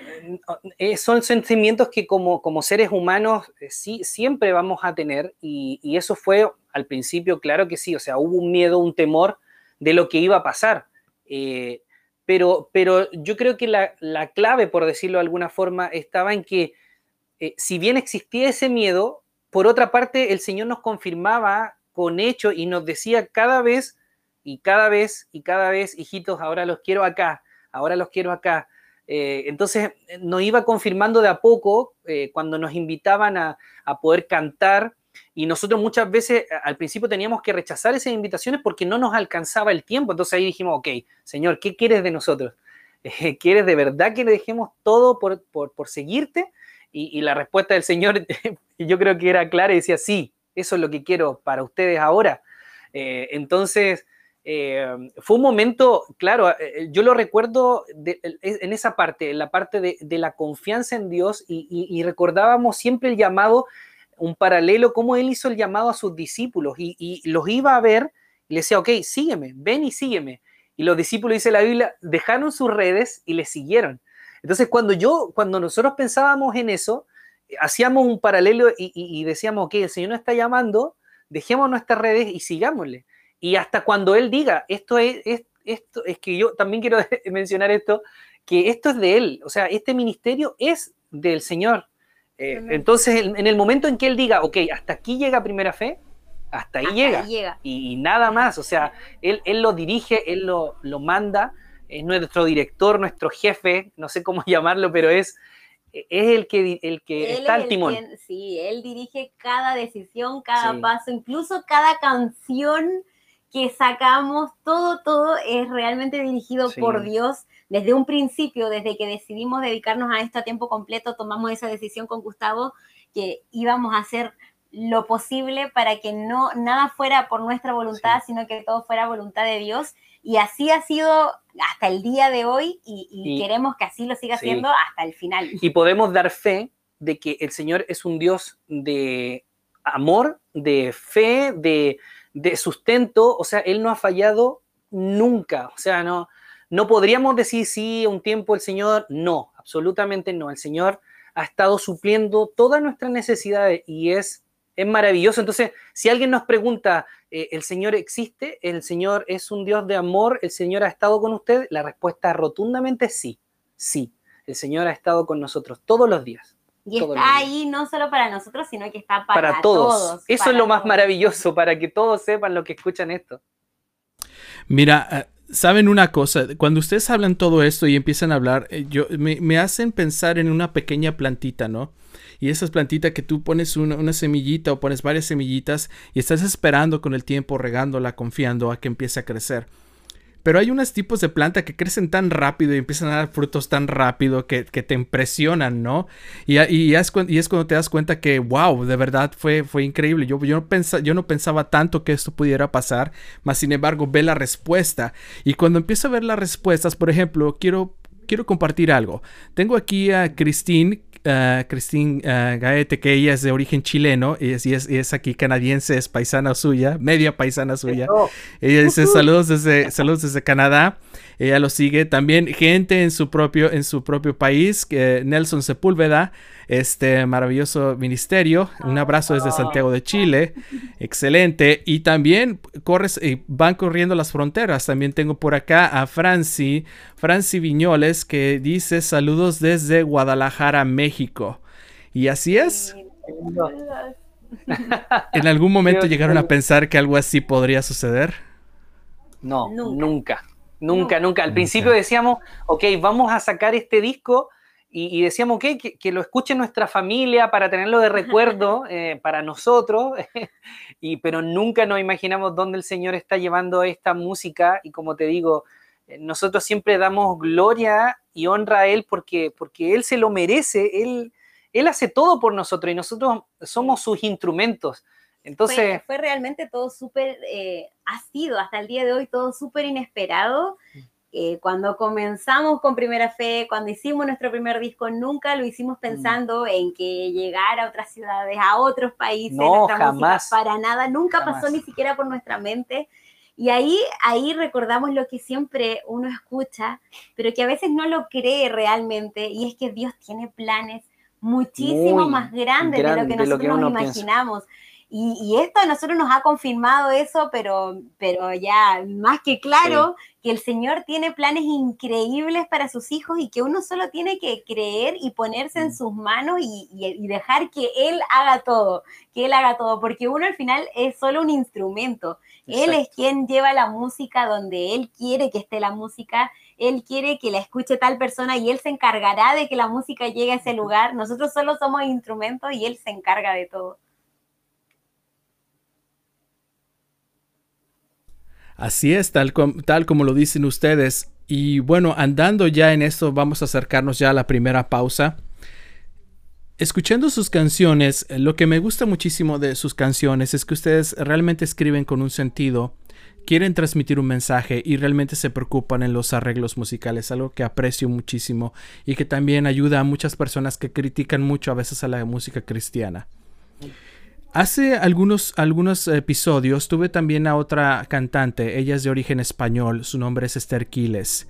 eh, son sentimientos que como, como seres humanos eh, sí, siempre vamos a tener y, eso fue al principio, claro que sí. O sea, hubo un miedo, un temor de lo que iba a pasar. pero, pero yo creo que la, clave, por decirlo de alguna forma, estaba en que si bien existía ese miedo, por otra parte, el Señor nos confirmaba con hecho y nos decía cada vez y cada vez y cada vez, hijitos, ahora los quiero acá, ahora los quiero acá. Eh, entonces nos iba confirmando de a poco eh, cuando nos invitaban a, poder cantar y nosotros muchas veces al principio teníamos que rechazar esas invitaciones porque no nos alcanzaba el tiempo. Entonces ahí dijimos, ok, Señor, ¿qué quieres de nosotros? (laughs) ¿Quieres de verdad que le dejemos todo por, seguirte? Y, la respuesta del Señor (laughs) yo creo que era clara y decía, sí, eso es lo que quiero para ustedes ahora. Eh, entonces, eh, fue un momento, claro, eh, yo lo recuerdo en esa parte, en la parte de, la confianza en Dios y, recordábamos siempre el llamado, un paralelo, cómo Él hizo el llamado a sus discípulos y, los iba a ver y le decía, ok, sígueme, ven y sígueme. Y los discípulos, dice la Biblia, dejaron sus redes y le siguieron. Entonces, cuando yo, cuando nosotros pensábamos en eso, hacíamos un paralelo y, decíamos, ok, el Señor nos está llamando, dejemos nuestras redes y sigámosle. Y hasta cuando Él diga, esto es, esto, es que yo también quiero (laughs) mencionar esto, que esto es de Él, o sea, este ministerio es del Señor. Eh, entonces, en el momento en que Él diga, ok, hasta aquí llega primera fe, hasta ahí, llega, Y, nada más, o sea, Él, él lo dirige, Él lo, lo manda, es nuestro director, nuestro jefe, no sé cómo (laughs) llamarlo, pero es es el que, el que está al timón. sí, él dirige cada decisión, cada paso, incluso cada canción que sacamos, todo, todo es realmente dirigido por Dios. Desde un principio, desde que decidimos dedicarnos a esto a tiempo completo, tomamos esa decisión con Gustavo que íbamos a hacer lo posible para que no nada fuera por nuestra voluntad, sino que todo fuera voluntad de Dios. Y así ha sido hasta el día de hoy y, queremos que así lo siga siendo hasta el final. Y podemos dar fe de que el Señor es un Dios de amor, de fe, de, de sustento. O sea, Él no ha fallado nunca. O sea, no, no podríamos decir sí, un tiempo el Señor. No, absolutamente no. El Señor ha estado supliendo todas nuestras necesidades y es es maravilloso. Entonces, si alguien nos pregunta, eh, ¿el Señor existe? ¿El Señor es un Dios de amor? ¿El Señor ha estado con usted? La respuesta rotundamente sí, sí. El Señor ha estado con nosotros todos los días. Y está ahí no solo para nosotros, sino que está para, todos. Eso es lo más maravilloso, para que todos sepan lo que escuchan esto. Mira, eh, saben una cosa, cuando ustedes hablan todo esto y empiezan a hablar, eh, yo, me, me, hacen pensar en una pequeña plantita, ¿no? Y esas plantitas que tú pones una, semillita o pones varias semillitas y estás esperando con el tiempo, regándola, confiando a que empiece a crecer. Pero hay unos tipos de planta que crecen tan rápido y empiezan a dar frutos tan rápido que, te impresionan, ¿no? Y, y, es, cuando te das cuenta que, wow, de verdad fue, fue increíble. Yo, yo, no yo no pensaba tanto que esto pudiera pasar, mas sin embargo ve la respuesta. Y cuando empiezo a ver las respuestas, por ejemplo, quiero, quiero compartir algo. Tengo aquí a Christine uh, Christine uh, Gaete, que ella es de origen chileno y es, es, aquí canadiense, es paisana suya, media paisana suya. Ella dice saludos desde, saludos desde Canadá. Ella lo sigue. También gente en su propio, en su propio país, Nelson Sepúlveda, este maravilloso ministerio. Un abrazo desde Santiago de Chile. Excelente. Y también corres, y van corriendo las fronteras. También tengo por acá a Franci, Franci Viñoles, que dice saludos desde Guadalajara, México. Y así es. (laughs) ¿En algún momento llegaron a pensar que algo así podría suceder? No, nunca. Nunca, nunca. Al principio decíamos, ok, vamos a sacar este disco y, decíamos, ok, que, lo escuche nuestra familia para tenerlo de recuerdo (laughs) eh, para nosotros, (laughs) y, pero nunca nos imaginamos dónde el Señor está llevando esta música y como te digo, nosotros siempre damos gloria y honra a Él porque, porque Él se lo merece, Él, Él hace todo por nosotros y nosotros somos sus instrumentos. Entonces, fue, realmente todo súper, eh, ha sido hasta el día de hoy todo súper inesperado, eh, cuando comenzamos con Primera Fe, cuando hicimos nuestro primer disco, nunca lo hicimos mm. pensando en que llegar a otras ciudades, a otros países, no, jamás. para nada, nunca pasó ni siquiera por nuestra mente. Y ahí, ahí recordamos lo que siempre uno escucha, pero que a veces no lo cree realmente, y es que Dios tiene planes muchísimo más grandes de lo que nosotros nos imaginamos. Y, esto a nosotros nos ha confirmado eso, pero, pero ya más que claro que el Señor tiene planes increíbles para sus hijos y que uno solo tiene que creer y ponerse en mm. sus manos y, dejar que Él haga todo, que Él haga todo, porque uno al final es solo un instrumento. Él es quien lleva la música donde Él quiere que esté la música, Él quiere que la escuche tal persona y Él se encargará de que la música llegue a ese lugar. Nosotros solo somos instrumentos y Él se encarga de todo. Así es, tal, tal como lo dicen ustedes. Y bueno, andando ya en esto, vamos a acercarnos ya a la primera pausa. Escuchando sus canciones, lo que me gusta muchísimo de sus canciones es que ustedes realmente escriben con un sentido, quieren transmitir un mensaje y realmente se preocupan en los arreglos musicales, algo que aprecio muchísimo y que también ayuda a muchas personas que critican mucho a veces a la música cristiana. Hace algunos, algunos episodios tuve también a otra cantante, ella es de origen español, su nombre es Esther Quiles,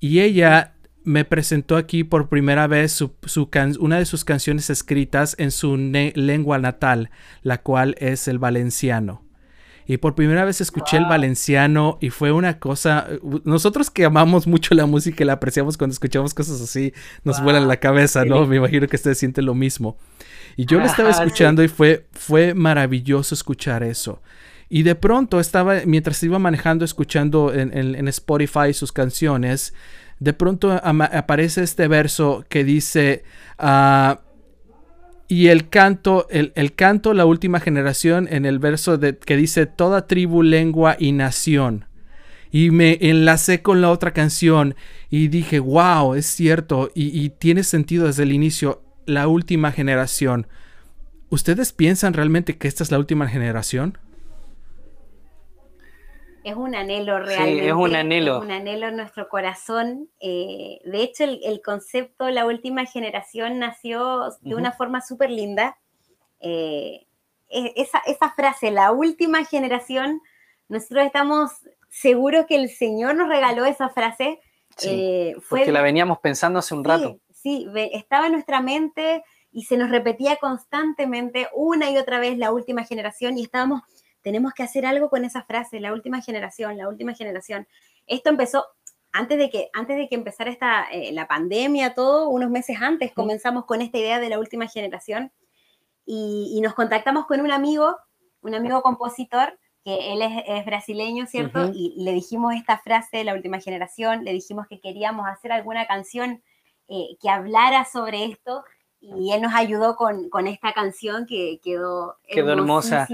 y ella me presentó aquí por primera vez su, una de sus canciones escritas en su lengua natal, la cual es el valenciano. Y por primera vez escuché el valenciano y fue una cosa, nosotros que amamos mucho la música y la apreciamos cuando escuchamos cosas así, nos vuela la cabeza, ¿no? Me imagino que usted siente lo mismo. Y yo lo estaba escuchando y fue, fue maravilloso escuchar eso. Y de pronto estaba, mientras iba manejando, escuchando en, Spotify sus canciones, de pronto aparece este verso que dice, ah, y el canto, el, canto, la última generación, en el verso que dice, toda tribu, lengua y nación. Y me enlacé con la otra canción y dije, wow, es cierto, y, y tiene sentido desde el inicio la última generación. ¿Ustedes piensan realmente que esta es la última generación? Es un anhelo realmente. Sí, es un anhelo. un anhelo en nuestro corazón. Eh, de hecho, el, concepto La última generación nació de una forma súper linda. Eh, e, esa, frase, la última generación, nosotros estamos seguros que el Señor nos regaló esa frase. Sí, eh, porque la veníamos pensando hace un rato sí, estaba en nuestra mente y se nos repetía constantemente una y otra vez la última generación y estábamos, tenemos que hacer algo con esa frase, la última generación, la última generación. Esto empezó antes de que, antes de que empezara esta, eh, la pandemia, todo, unos meses antes comenzamos con esta idea de la última generación y, nos contactamos con un amigo, un amigo compositor, que él es, brasileño, ¿cierto? Y le dijimos esta frase, la última generación, le dijimos que queríamos hacer alguna canción eh, que hablara sobre esto y él nos ayudó con, con esta canción que quedó, quedó hermosa.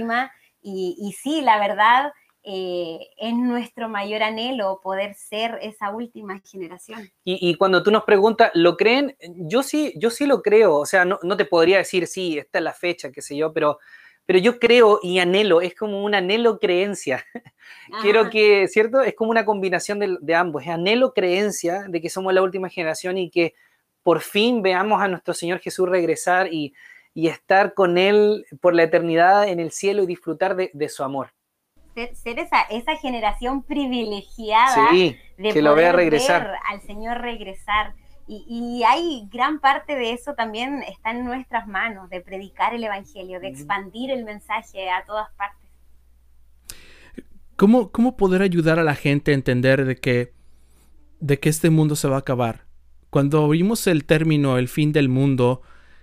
Y, y, sí, la verdad, eh, es nuestro mayor anhelo poder ser esa última generación. Y, y, cuando tú nos preguntas, ¿lo creen? Yo sí, yo sí lo creo, o sea, no, no, te podría decir, sí, esta es la fecha, qué sé yo, pero, pero yo creo y anhelo, es como un anhelo creencia. (laughs) Quiero que, ¿cierto? Es como una combinación de, ambos. Es anhelo, creencia de que somos la última generación y que por fin veamos a nuestro Señor Jesús regresar y, estar con Él por la eternidad en el cielo y disfrutar de, su amor. Ser, esa, esa, generación privilegiada de que lo vea regresar. Ver al Señor regresar. Y, y, hay gran parte de eso también está en nuestras manos, de predicar el Evangelio, de expandir el mensaje a todas partes. ¿Cómo, poder ayudar a la gente a entender de que, de que este mundo se va a acabar? Cuando oímos el término el fin del mundo,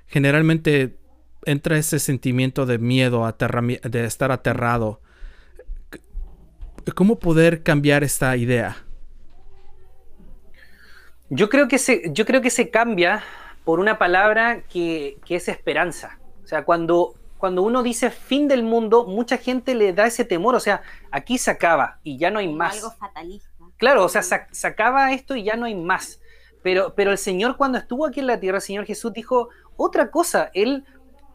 generalmente entra ese sentimiento de miedo, de estar aterrado. ¿Cómo poder cambiar esta idea? Yo creo que se, yo creo que se cambia por una palabra que, que es esperanza. O sea, cuando cuando uno dice fin del mundo, mucha gente le da ese temor, o sea, aquí se acaba y ya no hay más. Algo fatalista. Claro, o sea, se, acaba esto y ya no hay más. Pero, pero el Señor cuando estuvo aquí en la tierra, el Señor Jesús dijo otra cosa. Él,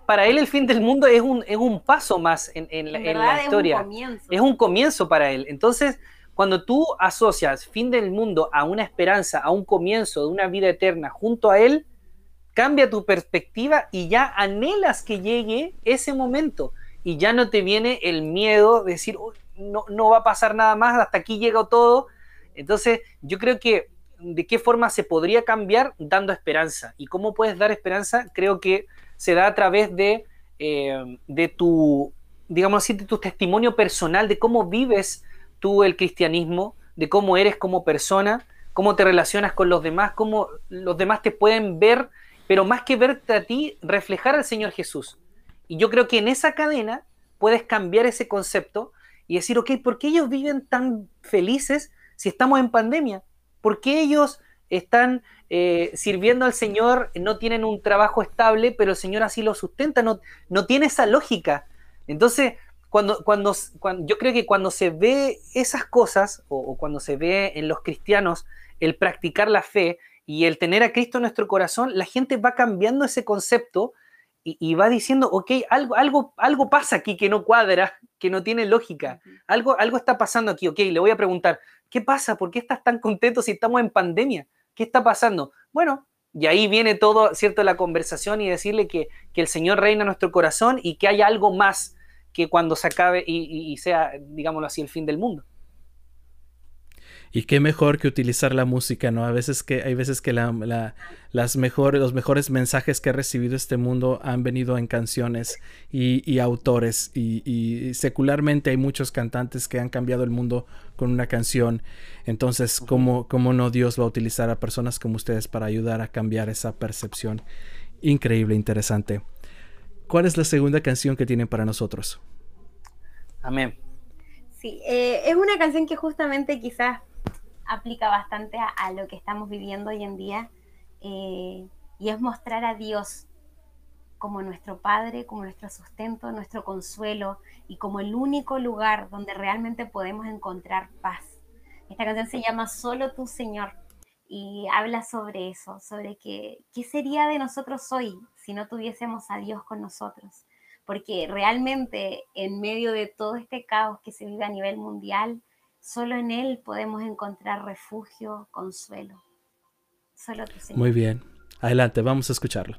para Él el fin del mundo es un, es un paso más en, la, historia. Es un, comienzo. es un comienzo para Él. Entonces, cuando tú asocias fin del mundo a una esperanza, a un comienzo de una vida eterna junto a Él, cambia tu perspectiva y ya anhelas que llegue ese momento y ya no te viene el miedo de decir, no, no va a pasar nada más, hasta aquí llega todo. Entonces, yo creo que de qué forma se podría cambiar dando esperanza. ¿Y cómo puedes dar esperanza? Creo que se da a través de, eh, de tu, digamos así, de tu testimonio personal, de cómo vives tú el cristianismo, de cómo eres como persona, cómo te relacionas con los demás, cómo los demás te pueden ver, pero más que verte a ti, reflejar al Señor Jesús. Y yo creo que en esa cadena puedes cambiar ese concepto y decir, ok, ¿por qué ellos viven tan felices si estamos en pandemia? ¿Por qué ellos están eh, sirviendo al Señor, no tienen un trabajo estable, pero el Señor así lo sustenta? No, no tiene esa lógica. Entonces, cuando, cuando, yo creo que cuando se ve esas cosas, o, cuando se ve en los cristianos el practicar la fe y el tener a Cristo en nuestro corazón, la gente va cambiando ese concepto y, va diciendo, ok, algo, algo, algo pasa aquí que no cuadra, que no tiene lógica, algo, algo está pasando aquí, ok, le voy a preguntar, ¿qué pasa? ¿Por qué estás tan contento si estamos en pandemia? ¿Qué está pasando? Bueno, y ahí viene todo, ¿cierto?, la conversación y decirle que, que el Señor reina en nuestro corazón y que hay algo más que cuando se acabe y, sea, digámoslo así, el fin del mundo. Y qué mejor que utilizar la música, ¿no? A veces que, hay veces que la, las mejores, los mejores mensajes que ha recibido este mundo han venido en canciones y, autores. Y, secularmente hay muchos cantantes que han cambiado el mundo con una canción. Entonces, ¿cómo, ¿cómo no Dios va a utilizar a personas como ustedes para ayudar a cambiar esa percepción? Increíble, interesante. ¿Cuál es la segunda canción que tienen para nosotros? Amén. Sí, eh, es una canción que justamente quizás aplica bastante a, lo que estamos viviendo hoy en día eh, y es mostrar a Dios como nuestro Padre, como nuestro sustento, nuestro consuelo y como el único lugar donde realmente podemos encontrar paz. Esta canción se llama Solo tú, Señor, y habla sobre eso, sobre que, qué sería de nosotros hoy si no tuviésemos a Dios con nosotros. Porque realmente en medio de todo este caos que se vive a nivel mundial, solo en Él podemos encontrar refugio, consuelo. Solo tú, Señor. Muy bien. Adelante, vamos a escucharlo.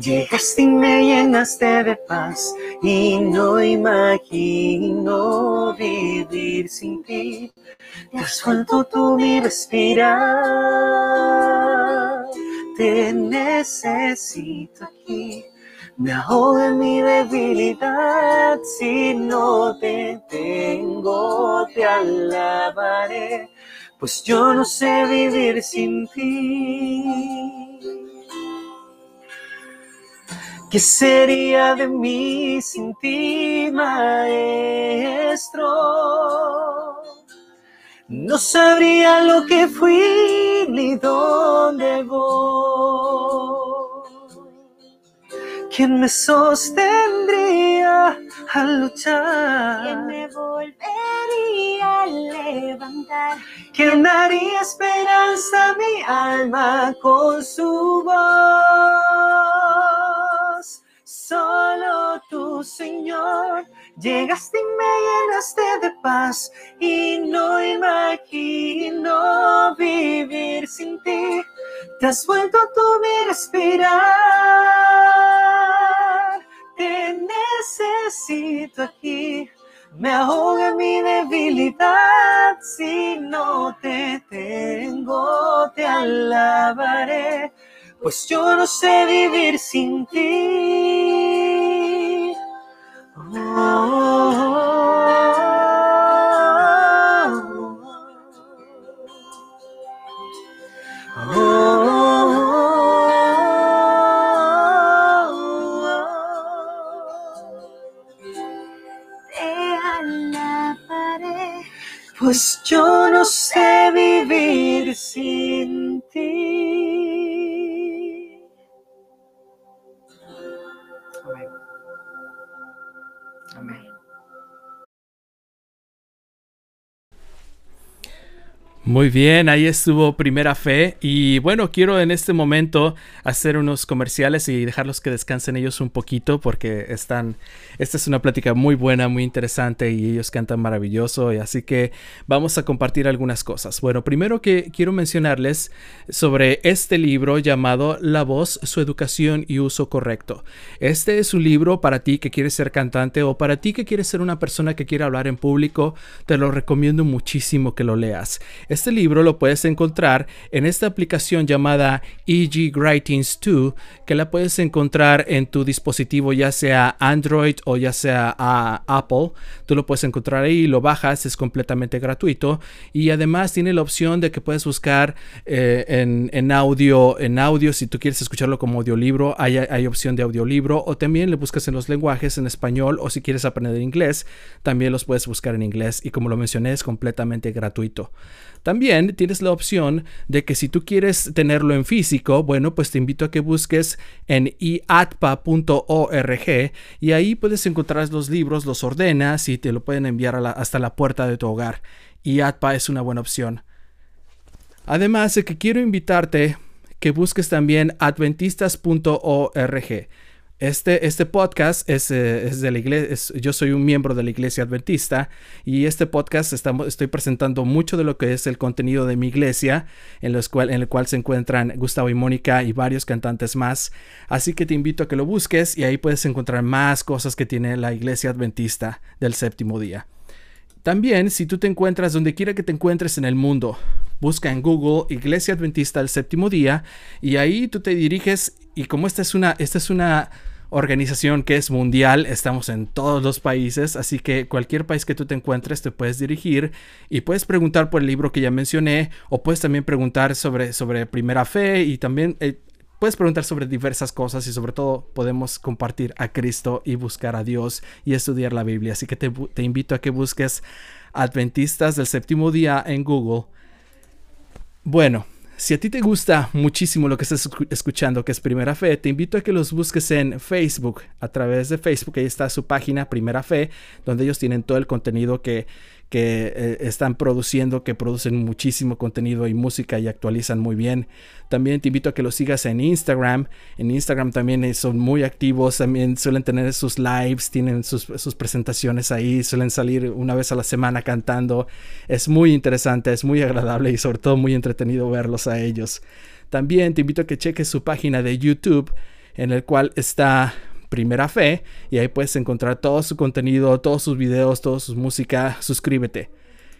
llegaste y me llenaste de paz y no imagino vivir sin ti. Te has vuelto tú mi respirar, te necesito aquí me ahoga mi debilidad, si no te tengo, te alabaré, pues yo no sé vivir sin ti. ¿Qué sería de mí sin ti, maestro? No sabría lo que fui ni dónde voy. ¿Quién me sostendría al luchar? ¿Quién me volvería a levantar? ¿Quién daría esperanza a mi alma con su voz? Solo tú, Señor, llegaste y me llenaste de paz y no imagino vivir sin ti. Te has vuelto tú mi respirar. Te necesito aquí. Me ahoga mi debilidad. Si no te tengo, te alabaré pues yo no sé vivir sin ti. Oh, oh, oh, pues yo no sé vivir sin. Muy bien, ahí estuvo Primera Fe y bueno, quiero en este momento hacer unos comerciales y dejarlos que descansen ellos un poquito porque están, esta es una plática muy buena, muy interesante y ellos cantan maravilloso y así que vamos a compartir algunas cosas. Bueno, primero que quiero mencionarles sobre este libro llamado La voz, su educación y uso correcto. Este es un libro para ti que quieres ser cantante o para ti que quieres ser una persona que quiere hablar en público, te lo recomiendo muchísimo que lo leas. Este libro lo puedes encontrar en esta aplicación llamada EG Writings 2, que la puedes encontrar en tu dispositivo ya sea Android o ya sea Apple. Tú lo puedes encontrar ahí, lo bajas, es completamente gratuito y además tiene la opción de que puedes buscar eh, en, audio, en audio si tú quieres escucharlo como audiolibro, hay, hay opción de audiolibro o también le buscas en los lenguajes en español o si quieres aprender inglés, también los puedes buscar en inglés y como lo mencioné es completamente gratuito. También tienes la opción de que si tú quieres tenerlo en físico, bueno, pues te invito a que busques en iatpa.org y ahí puedes encontrar los libros, los ordenas y te lo pueden enviar hasta la puerta de tu hogar. iATPA es una buena opción. Además de que quiero invitarte que busques también adventistas.org. Este, este podcast es, eh, de la iglesia, yo soy un miembro de la iglesia adventista y este podcast estamos, estoy presentando mucho de lo que es el contenido de mi iglesia, en, los cual, en el cual se encuentran Gustavo y Mónica y varios cantantes más. Así que te invito a que lo busques y ahí puedes encontrar más cosas que tiene la iglesia adventista del séptimo día. También, si tú te encuentras donde quiera que te encuentres en el mundo, busca en Google Iglesia Adventista del Séptimo Día y ahí tú te diriges y como esta es una, esta es una organización que es mundial, estamos en todos los países, así que cualquier país que tú te encuentres te puedes dirigir y puedes preguntar por el libro que ya mencioné o puedes también preguntar sobre, sobre primera fe y también eh, puedes preguntar sobre diversas cosas y sobre todo podemos compartir a Cristo y buscar a Dios y estudiar la Biblia. Así que te, te invito a que busques Adventistas del séptimo día en Google. Bueno, si a ti te gusta muchísimo lo que estás escuchando, que es Primera Fe, te invito a que los busques en Facebook. A través de Facebook, ahí está su página Primera Fe, donde ellos tienen todo el contenido que que eh, están produciendo, que producen muchísimo contenido y música y actualizan muy bien. También te invito a que los sigas en Instagram. En Instagram también eh, son muy activos, también suelen tener sus lives, tienen sus, sus presentaciones ahí, suelen salir una vez a la semana cantando. Es muy interesante, es muy agradable y sobre todo muy entretenido verlos a ellos. También te invito a que cheques su página de YouTube en el cual está Primera Fe y ahí puedes encontrar todo su contenido, todos sus videos, toda su música. Suscríbete.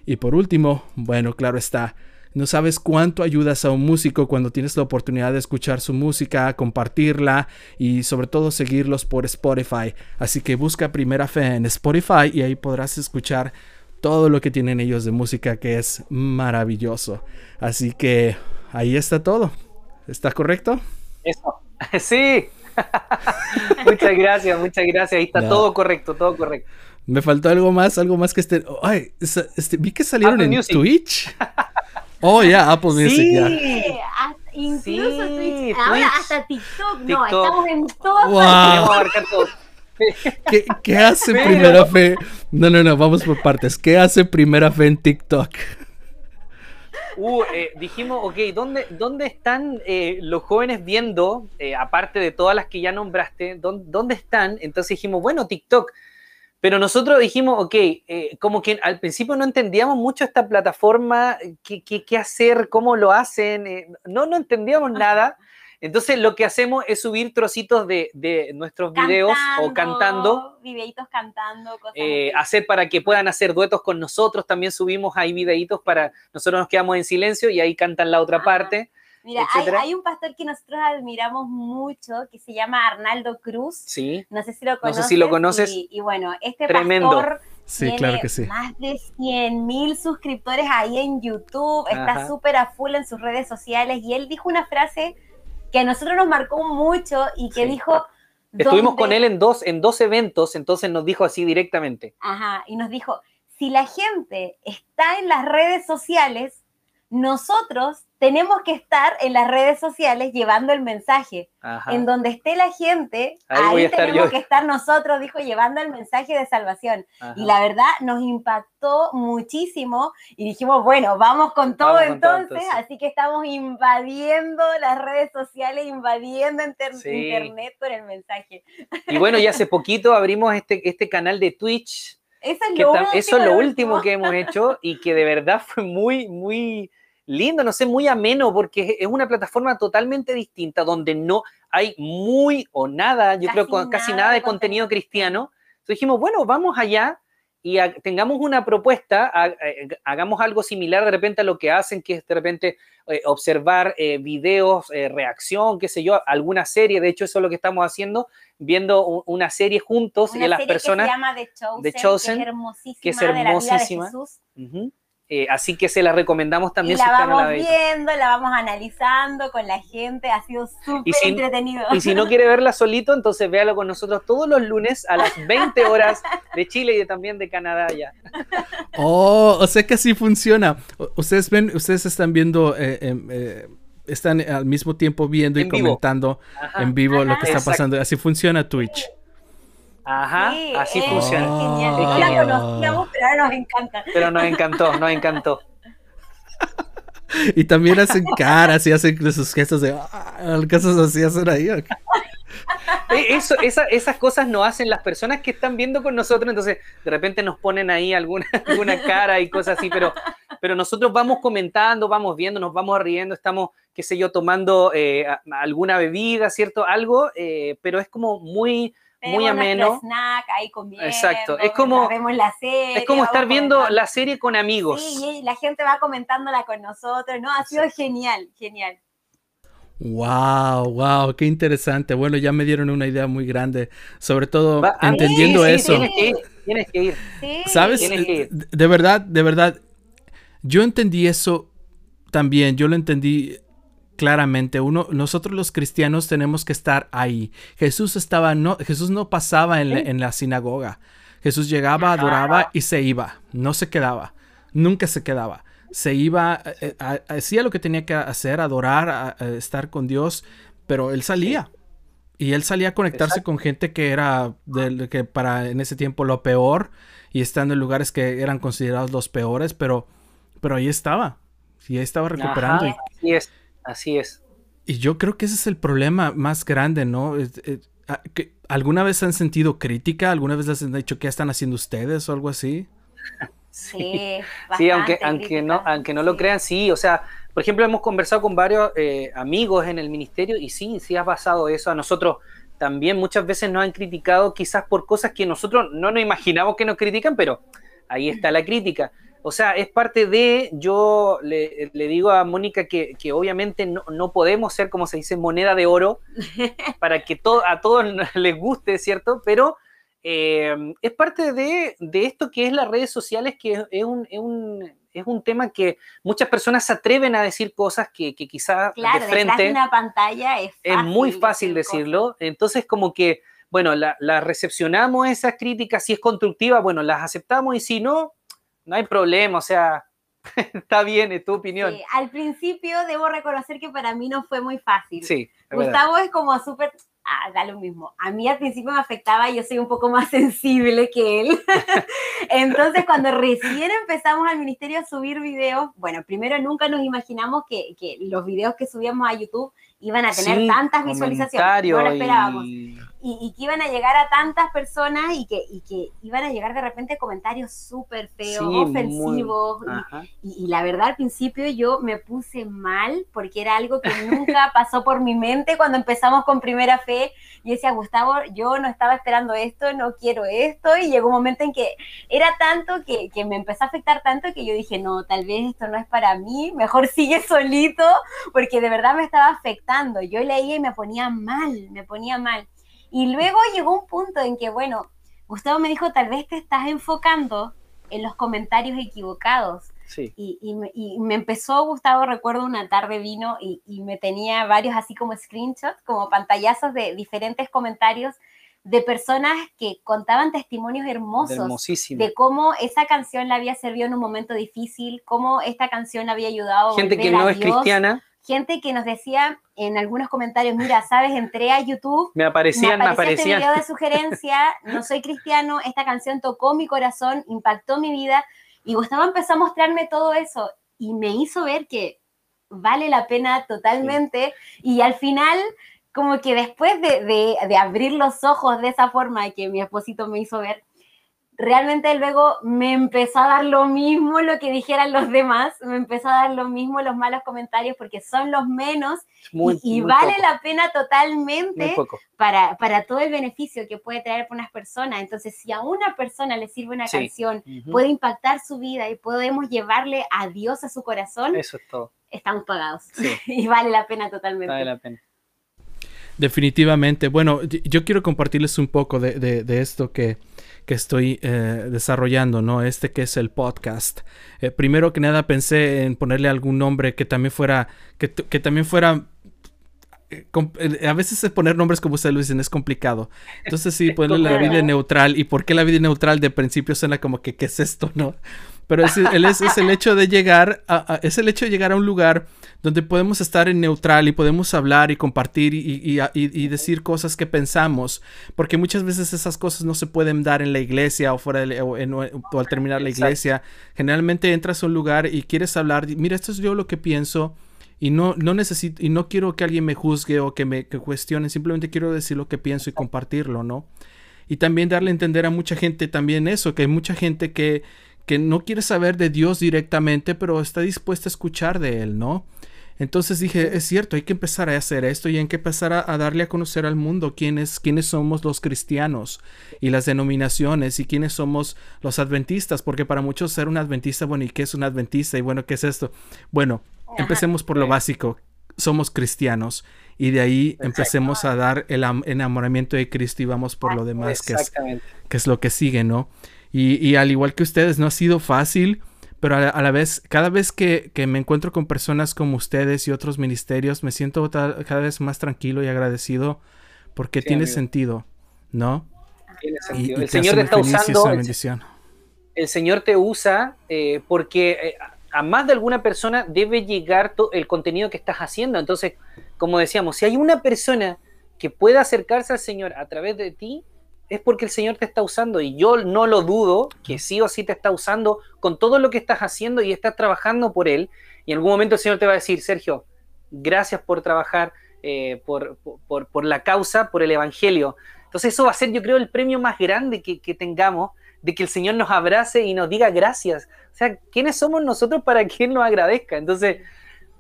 Y por último, bueno, claro está, no sabes cuánto ayudas a un músico cuando tienes la oportunidad de escuchar su música, compartirla y sobre todo seguirlos por Spotify. Así que busca Primera Fe en Spotify y ahí podrás escuchar todo lo que tienen ellos de música que es maravilloso. Así que ahí está todo. ¿Está correcto? Eso. (laughs) Sí, (laughs) muchas gracias, muchas gracias. Ahí está todo correcto, todo correcto. Me faltó algo más, algo más que este. Ay, este, vi que salieron en Twitch. Oh, ya, Apple Music. Sí, incluso Twitch. Ahora hasta TikTok. No, estamos en todo. ¿Qué, ¿Qué, hace Primera Fe? No, no, no, vamos por partes. ¿Qué hace Primera Fe en TikTok? Uh, eh, dijimos, ok, ¿dónde, dónde están eh, los jóvenes viendo, eh, aparte de todas las que ya nombraste, ¿dónde, están? Entonces dijimos, bueno, TikTok. Pero nosotros dijimos, ok, como que al principio no entendíamos mucho esta plataforma, qué, qué, qué hacer, cómo lo hacen, no, no entendíamos nada. Entonces lo que hacemos es subir trocitos de, nuestros videos o cantando. Videitos cantando, cosas eh, hacer para que puedan hacer duetos con nosotros. También subimos ahí videitos para nosotros nos quedamos en silencio y ahí cantan la otra parte. Mira, hay, un pastor que nosotros admiramos mucho que se llama Arnaldo Cruz. Sí. No sé si lo conoces. No sé si lo conoces. Y, bueno, este pastor Sí, claro que sí. Más de 100 mil suscriptores ahí en YouTube, está súper a full en sus redes sociales y él dijo una frase que a nosotros nos marcó mucho y que dijo... Estuvimos con él en dos, en dos eventos, entonces nos dijo así directamente. Ajá, y nos dijo, si la gente está en las redes sociales, nosotros tenemos que estar en las redes sociales llevando el mensaje. En donde esté la gente, ahí, tenemos que estar nosotros, dijo, llevando el mensaje de salvación. Y la verdad nos impactó muchísimo y dijimos, bueno, vamos con todo entonces, así que estamos invadiendo las redes sociales, invadiendo internet con el mensaje. Y bueno, y hace poquito abrimos este, este canal de Twitch. Eso es, lo último, eso es lo último que hemos hecho y que de verdad fue muy, muy lindo, no sé, muy ameno, porque es una plataforma totalmente distinta, donde no hay muy o nada, yo creo que casi nada de contenido, cristiano. Entonces dijimos, bueno, vamos allá y tengamos una propuesta, eh, hagamos algo similar de repente a lo que hacen, que es de repente eh, observar eh, videos, reacción, qué sé yo, alguna serie, de hecho eso es lo que estamos haciendo, viendo una serie juntos y a las personas... Que se llama The Chosen, que es hermosísima. Eh, así que se la recomendamos también. Y la vamos viendo, la vamos analizando con la gente, ha sido súper entretenido. Y si no quiere verla solito, entonces véalo con nosotros todos los lunes a las (laughs) 20 horas de Chile y también de Canadá ya. Oh, o sea que así funciona. Ustedes ven, ustedes están viendo... Eh, em, eh, están al mismo tiempo viendo y comentando en vivo lo que está pasando. Así funciona Twitch. Ajá, así funciona. Genial. No la conocíamos, pero ahora nos encanta. Pero nos encantó, nos encantó. (laughs) y también hacen caras y hacen sus gestos de ah, cosas así hacen ahí. Eh, eso, esas cosas no hacen las personas que están viendo con nosotros, entonces de repente nos ponen ahí alguna, (laughs) alguna cara y cosas así, pero, pero nosotros vamos comentando, vamos viendo, nos vamos riendo, estamos, qué sé yo, tomando eh, alguna bebida, ¿cierto? Algo, eh, pero es como muy muy ameno. Snack ahí comiendo, Exacto, es como, la serie, es como estar viendo la serie con amigos. Sí, y la gente va comentándola con nosotros, ¿no? Ha sido genial, genial. Wow, wow, qué interesante. Bueno, ya me dieron una idea muy grande, sobre todo entendiendo eso. Tienes que ir, tienes que ir. ¿Sabes? De verdad, de verdad, yo entendí eso también, yo lo entendí claramente. Uno, nosotros los cristianos tenemos que estar ahí. Jesús estaba, no, Jesús no pasaba en, la, sinagoga. Jesús llegaba, adoraba y se iba. No se quedaba. Nunca se quedaba. Se iba, eh, eh, hacía lo que tenía que hacer, adorar, estar con Dios, pero él salía. Y él salía a conectarse con gente que era de, que para en ese tiempo lo peor y estando en lugares que eran considerados los peores, pero, pero ahí estaba. Y ahí estaba recuperando. y, es. Así es. Y yo creo que ese es el problema más grande, ¿no? ¿Alguna vez han sentido crítica? ¿Alguna vez les han dicho qué están haciendo ustedes o algo así? (laughs) Sí, sí aunque, aunque, no, aunque no lo crean, sí. O sea, por ejemplo, hemos conversado con varios eh, amigos en el ministerio y sí, sí ha pasado eso. A nosotros también muchas veces nos han criticado quizás por cosas que nosotros no nos imaginamos que nos critican, pero ahí está la crítica. O sea, es parte de, yo le, digo a Mónica que, obviamente no, podemos ser, como se dice, moneda de oro (laughs) para que a todos (laughs) les guste, ¿cierto? Pero eh, es parte de, esto que es las redes sociales, que es, un, tema que muchas personas se atreven a decir cosas que, que quizás de frente... De una pantalla es, es muy fácil decirlo. Entonces, como que, bueno, la, la recepcionamos esas críticas, si es constructiva, bueno, las aceptamos y si no, no hay problema, o sea, (laughs) está bien, es tu opinión. Sí, al principio debo reconocer que para mí no fue muy fácil. Sí. Gustavo es como súper, ah, da lo mismo. A mí al principio me afectaba, yo soy un poco más (laughs) sensible que él. (laughs) Entonces, cuando recién empezamos al ministerio a subir videos, bueno, primero nunca nos imaginamos que, que los videos que subíamos a YouTube iban a tener tantas visualizaciones. No lo esperábamos. Y y, que iban a llegar a tantas personas y que, y que iban a llegar de repente comentarios súper feos, ofensivos. y, la verdad al principio yo me puse mal porque era algo que nunca (laughs) pasó por mi mente cuando empezamos con Primera Fe. Y decía, Gustavo, yo no estaba esperando esto, no quiero esto. Y llegó un momento en que era tanto que, que me empezó a afectar tanto que yo dije, no, tal vez esto no es para mí, mejor (laughs) sigue solito porque de verdad me estaba afectando. Yo leía y me ponía mal, me ponía mal. Y luego llegó un punto en que, bueno, Gustavo me dijo, tal vez te estás enfocando en los comentarios equivocados. Sí. Y, y, me empezó, Gustavo, recuerdo una tarde vino y, y, me tenía varios así como screenshots, como pantallazos de diferentes comentarios de personas que contaban testimonios hermosos de cómo esa canción la había servido en un momento difícil, cómo esta canción había ayudado a Gente que no es cristiana. Gente que nos decía en algunos comentarios, mira, sabes, entré a YouTube, me aparecían, me aparecían. Este video de (laughs) sugerencia, no soy cristiano, esta canción tocó mi corazón, impactó mi vida, y Gustavo empezó a mostrarme todo eso y me hizo ver que vale la pena totalmente, y al final como que después de, de, abrir los ojos de esa forma que mi esposito me hizo ver, realmente luego me empezó a dar lo mismo lo que dijeran los demás, me empezó a dar lo mismo los malos comentarios porque son los menos y, vale la pena totalmente para, para, todo el beneficio que puede traer para unas personas. Entonces, si a una persona le sirve una canción, puede impactar su vida y podemos llevarle a Dios a su corazón, eso es todo. Estamos pagados (laughs) y vale la pena totalmente. Vale la pena. Definitivamente. Bueno, yo quiero compartirles un poco de, esto que, estoy eh, desarrollando, ¿no? Este que es el podcast. Eh, primero que nada pensé en ponerle algún nombre que también fuera, que, también fuera eh, a veces poner nombres como ustedes lo dicen es complicado. Entonces sí, (laughs) ponerle la vida neutral. ¿Y por qué la vida neutral de principio suena como que qué es esto, no? Pero es, es, el hecho de llegar a, es el hecho de llegar a un lugar donde podemos estar en neutral y podemos hablar y compartir y, decir cosas que pensamos, porque muchas veces esas cosas no se pueden dar en la iglesia o fuera o, al terminar la iglesia. Generalmente entras a un lugar y quieres hablar, mira, esto es yo lo que pienso y no, no necesito y no quiero que alguien me juzgue o que me cuestione, simplemente quiero decir lo que pienso y compartirlo, ¿no? Y también darle a entender a mucha gente también eso, que hay mucha gente que que no quiere saber de Dios directamente, pero está dispuesta a escuchar de Él, ¿no? Entonces dije, es cierto, hay que empezar a hacer esto y hay que empezar a, darle a conocer al mundo quiénes, quiénes somos los cristianos y las denominaciones y quiénes somos los adventistas, porque para muchos ser un adventista, bueno, ¿y qué es un adventista? Y bueno, ¿qué es esto? Bueno, empecemos por lo básico, somos cristianos y de ahí empecemos a dar el enamoramiento de Cristo y vamos por lo demás, que es, que es lo que sigue, ¿no? Y, al igual que ustedes, no ha sido fácil, pero a, la vez, cada vez que, me encuentro con personas como ustedes y otros ministerios, me siento cada vez más tranquilo y agradecido porque tiene sentido, ¿no? Tiene sentido. el Señor te está usando. El, Señor te usa eh, porque eh, a más de alguna persona debe llegar el contenido que estás haciendo. Entonces, como decíamos, si hay una persona que pueda acercarse al Señor a través de ti, es porque el Señor te está usando y yo no lo dudo que sí o sí te está usando con todo lo que estás haciendo y estás trabajando por Él. Y en algún momento el Señor te va a decir, Sergio, gracias por trabajar eh, por, por, la causa, por el Evangelio. Entonces eso va a ser, yo creo, el premio más grande que, que tengamos de que el Señor nos abrace y nos diga gracias. O sea, ¿quiénes somos nosotros para que Él nos agradezca? Entonces,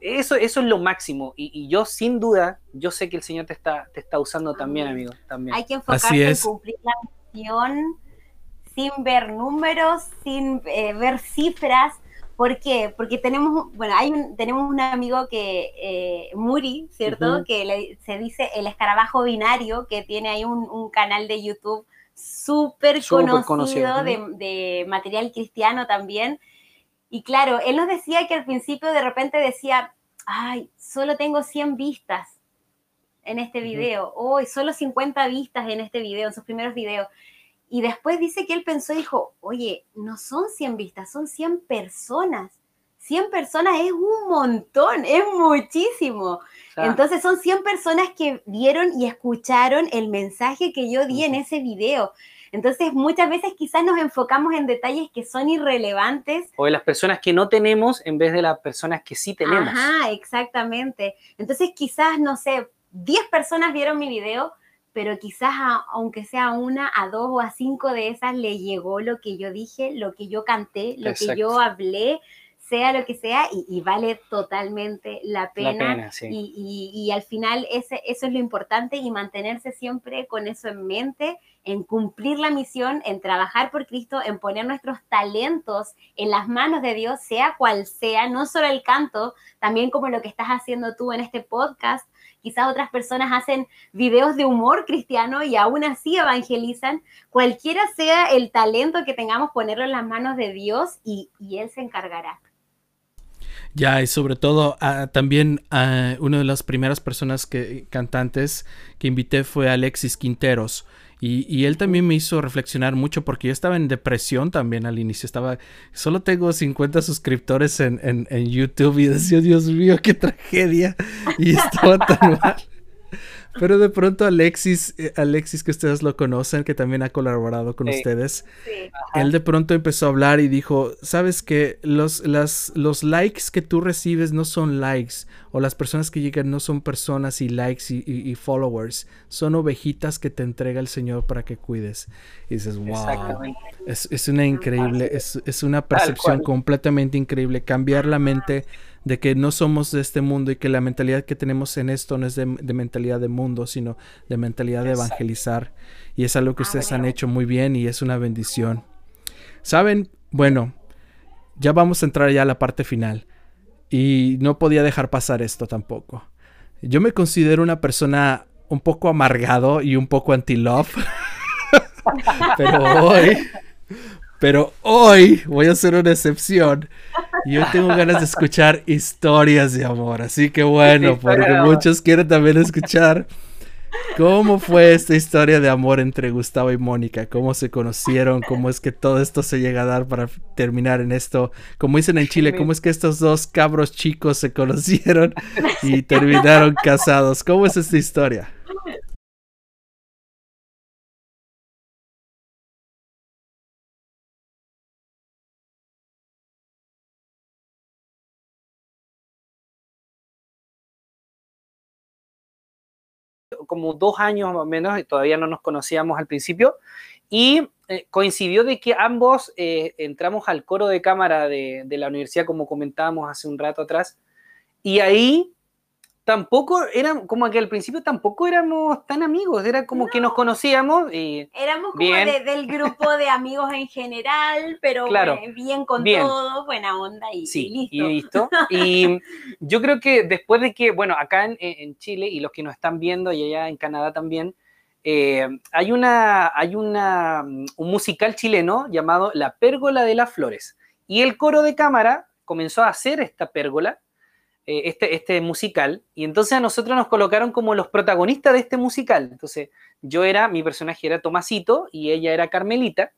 eso, eso es lo máximo. Y, yo, sin duda, yo sé que el Señor te está, te está usando también, amigo. También. Hay que enfocarse en cumplir la misión sin ver números, sin eh, ver cifras. ¿Por qué? Porque tenemos, bueno, hay un, tenemos un amigo que, eh, Muri, ¿cierto? Que se dice el escarabajo binario, que tiene ahí un, canal de YouTube súper conocido, de, de, material cristiano también. Y claro, él nos decía que al principio de repente decía, ay, solo tengo 100 vistas en este video, hoy solo 50 vistas en este video, en sus primeros videos. Y después dice que él pensó y dijo, oye, no son 100 vistas, son 100 personas. 100 personas es un montón, es muchísimo. Entonces son 100 personas que vieron y escucharon el mensaje que yo di en ese video. Entonces, muchas veces quizás nos enfocamos en detalles que son irrelevantes. O en las personas que no tenemos en vez de las personas que sí tenemos. Ajá, exactamente. Entonces, quizás, no sé, 10 personas vieron mi video, pero quizás aunque sea una, a dos o a cinco de esas le llegó lo que yo dije, lo que yo canté, lo que yo hablé, sea lo que sea, y, vale totalmente la pena. y, al final ese, eso es lo importante y mantenerse siempre con eso en mente, en cumplir la misión, en trabajar por Cristo, en poner nuestros talentos en las manos de Dios, sea cual sea, no solo el canto, también como lo que estás haciendo tú en este podcast. Quizás otras personas hacen videos de humor cristiano y aún así evangelizan. Cualquiera sea el talento que tengamos, ponerlo en las manos de Dios y, y Él se encargará. Ya, y sobre todo ah, también uh, una de las primeras personas que cantantes que invité fue Alexis Quinteros. Y, él también me hizo reflexionar mucho porque yo estaba en depresión también al inicio. Estaba, solo tengo 50 suscriptores en, en, en YouTube y decía, Dios mío, qué tragedia. Y estaba tan (laughs) mal. Pero de pronto Alexis, eh, Alexis que ustedes lo conocen, que también ha colaborado con ustedes, él de pronto empezó a hablar y dijo, sabes que los, las, los likes que tú recibes no son likes, o las personas que llegan no son personas y likes y, followers, son ovejitas que te entrega el Señor para que cuides. Y dices, wow, es, es, una increíble, es, es una percepción completamente increíble, cambiar la mente de que no somos de este mundo y que la mentalidad que tenemos en esto no es de, mentalidad de mundo, sino de mentalidad de evangelizar. Y es algo que ah, ustedes han hecho muy bien y es una bendición. Saben, bueno, ya vamos a entrar ya a la parte final. Y no podía dejar pasar esto tampoco. Yo me considero una persona un poco amargado y un poco anti-love. (laughs) pero hoy, pero hoy voy a hacer una excepción yo tengo ganas de escuchar historias de amor. Así que bueno, porque muchos quieren también escuchar cómo fue esta historia de amor entre Gustavo y Mónica. Cómo se conocieron, cómo es que todo esto se llega a dar para terminar en esto. Como dicen en Chile, cómo es que estos dos cabros chicos se conocieron y (laughs) terminaron casados. ¿Cómo es esta historia? Como dos años más o menos, y todavía no nos conocíamos al principio, y eh, coincidió de que ambos eh, entramos al coro de cámara de, de, la universidad, como comentábamos hace un rato atrás, y ahí tampoco eran, como que al principio tampoco éramos tan amigos, era como que nos conocíamos y... Éramos como del grupo de amigos en general, pero (laughs) bien con todo, buena onda y, sí, y listo. Y (laughs) yo creo que después de que, bueno, acá en, Chile y los que nos están viendo y allá en Canadá también, eh, hay, una, hay una, un musical chileno llamado La Pérgola de las Flores. Y el coro de cámara comenzó a hacer esta pérgola eh, este, este musical, y entonces a nosotros nos colocaron como los protagonistas de este musical. Entonces, yo era, mi personaje era Tomasito y ella era Carmelita.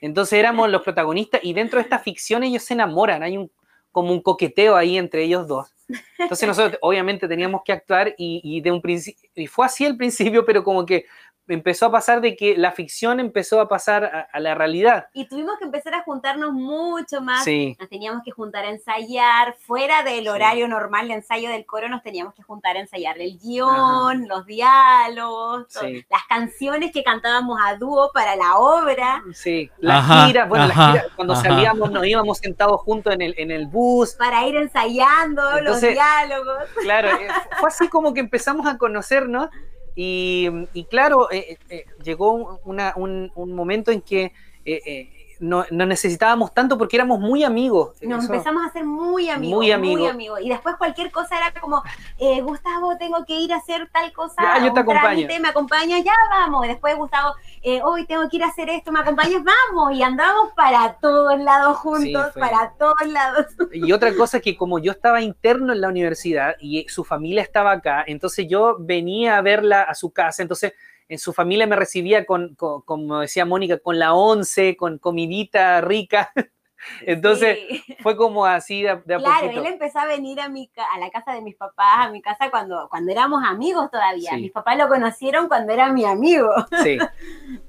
Entonces éramos los protagonistas y dentro de esta ficción ellos se enamoran, hay un, como un coqueteo ahí entre ellos dos. Entonces nosotros obviamente teníamos que actuar y, y de un principio, y fue así al principio, pero como que empezó a pasar de que la ficción empezó a pasar a, la realidad. Y tuvimos que empezar a juntarnos mucho más. Nos teníamos que juntar a ensayar, fuera del horario normal de ensayo del coro, nos teníamos que juntar a ensayar el guion, los diálogos, las canciones que cantábamos a dúo para la obra. Sí, las giras, bueno, las giras, cuando salíamos nos íbamos sentados juntos en el, en el bus. Para ir ensayando los diálogos. Claro, eh, (laughs) fue así como que empezamos a conocernos y, claro, eh, eh, llegó un, un, momento en que eh, no, necesitábamos tanto porque éramos muy amigos. Nos empezamos a ser muy amigos, muy amigos. Y después cualquier cosa era como, eh, Gustavo, tengo que ir a hacer tal cosa. Ya, yo te acompaño. me acompañas, ya vamos. Y después, Gustavo, eh, hoy tengo que ir a hacer esto, me acompañas, vamos. Y andamos para todos lados juntos, para todos lados. Y otra cosa que como yo estaba interno en la universidad y su familia estaba acá, entonces yo venía a verla a su casa, entonces en su familia me recibía con, como decía Mónica, con la once, con comidita rica. (laughs) Entonces fue como así de, de Claro, él empezó a venir a, mi, a la casa de mis papás, a mi casa cuando, cuando éramos amigos todavía. Mis papás lo conocieron cuando era mi amigo. Sí.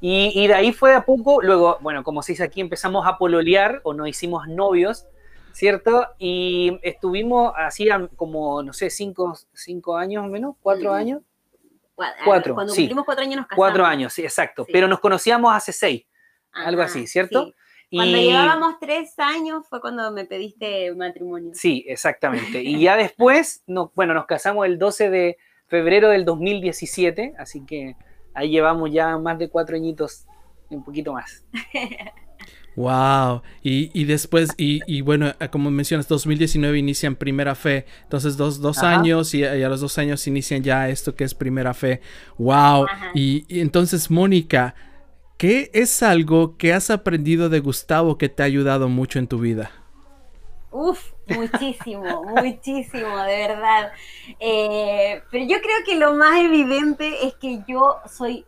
Y, y, de ahí fue a poco, luego, bueno, como se dice aquí, empezamos a pololear o nos hicimos novios, ¿cierto? Y estuvimos así como, no sé, cinco, cinco años menos, cuatro años. Cuatro. Cuando cumplimos cuatro años nos casamos. Cuatro años, sí, exacto. Pero nos conocíamos hace seis, algo así, ¿cierto? Cuando llevábamos tres años fue cuando me pediste matrimonio. Sí, exactamente. Y ya (laughs) después, no, bueno, nos casamos el 12 de febrero del 2017, así que ahí llevamos ya más de cuatro añitos, un poquito más. (laughs) Wow. Y, después, y, bueno, eh, como mencionas, 2019 inician Primera Fe. Entonces, dos, dos años y, a los dos años inician ya esto que es Primera Fe. Wow. Y, entonces, Mónica, ¿qué es algo que has aprendido de Gustavo que te ha ayudado mucho en tu vida? Uf, muchísimo, (laughs) muchísimo, de verdad. Eh, pero yo creo que lo más evidente es que yo soy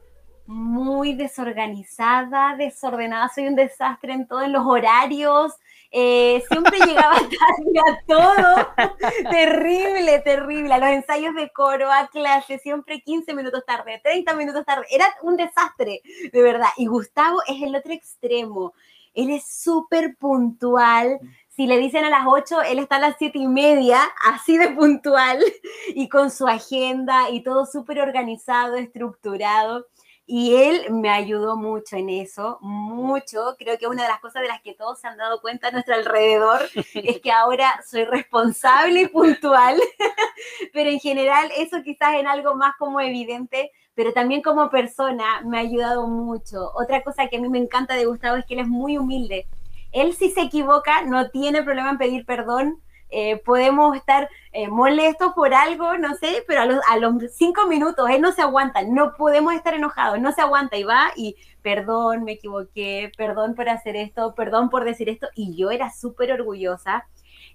muy desorganizada, desordenada, soy un desastre en todo, en los horarios, eh, siempre llegaba (laughs) tarde a todo, terrible, terrible, a los ensayos de coro, a clase, siempre 15 minutos tarde, 30 minutos tarde, era un desastre, de verdad. Y Gustavo es el otro extremo, él es súper puntual, si le dicen a las 8, él está a las 7 y media, así de puntual, y con su agenda y todo súper organizado, estructurado. Y él me ayudó mucho en eso, mucho. Creo que una de las cosas de las que todos se han dado cuenta a nuestro alrededor es que ahora soy responsable y puntual, (laughs) pero en general eso quizás en algo más como evidente, pero también como persona me ha ayudado mucho. Otra cosa que a mí me encanta de Gustavo es que él es muy humilde. Él si se equivoca no tiene problema en pedir perdón, eh, podemos estar eh, molestos por algo, no sé, pero a los, cinco minutos él no se aguanta, no podemos estar enojados, no se aguanta y va y perdón, me equivoqué, perdón por hacer esto, perdón por decir esto, y yo era súper orgullosa.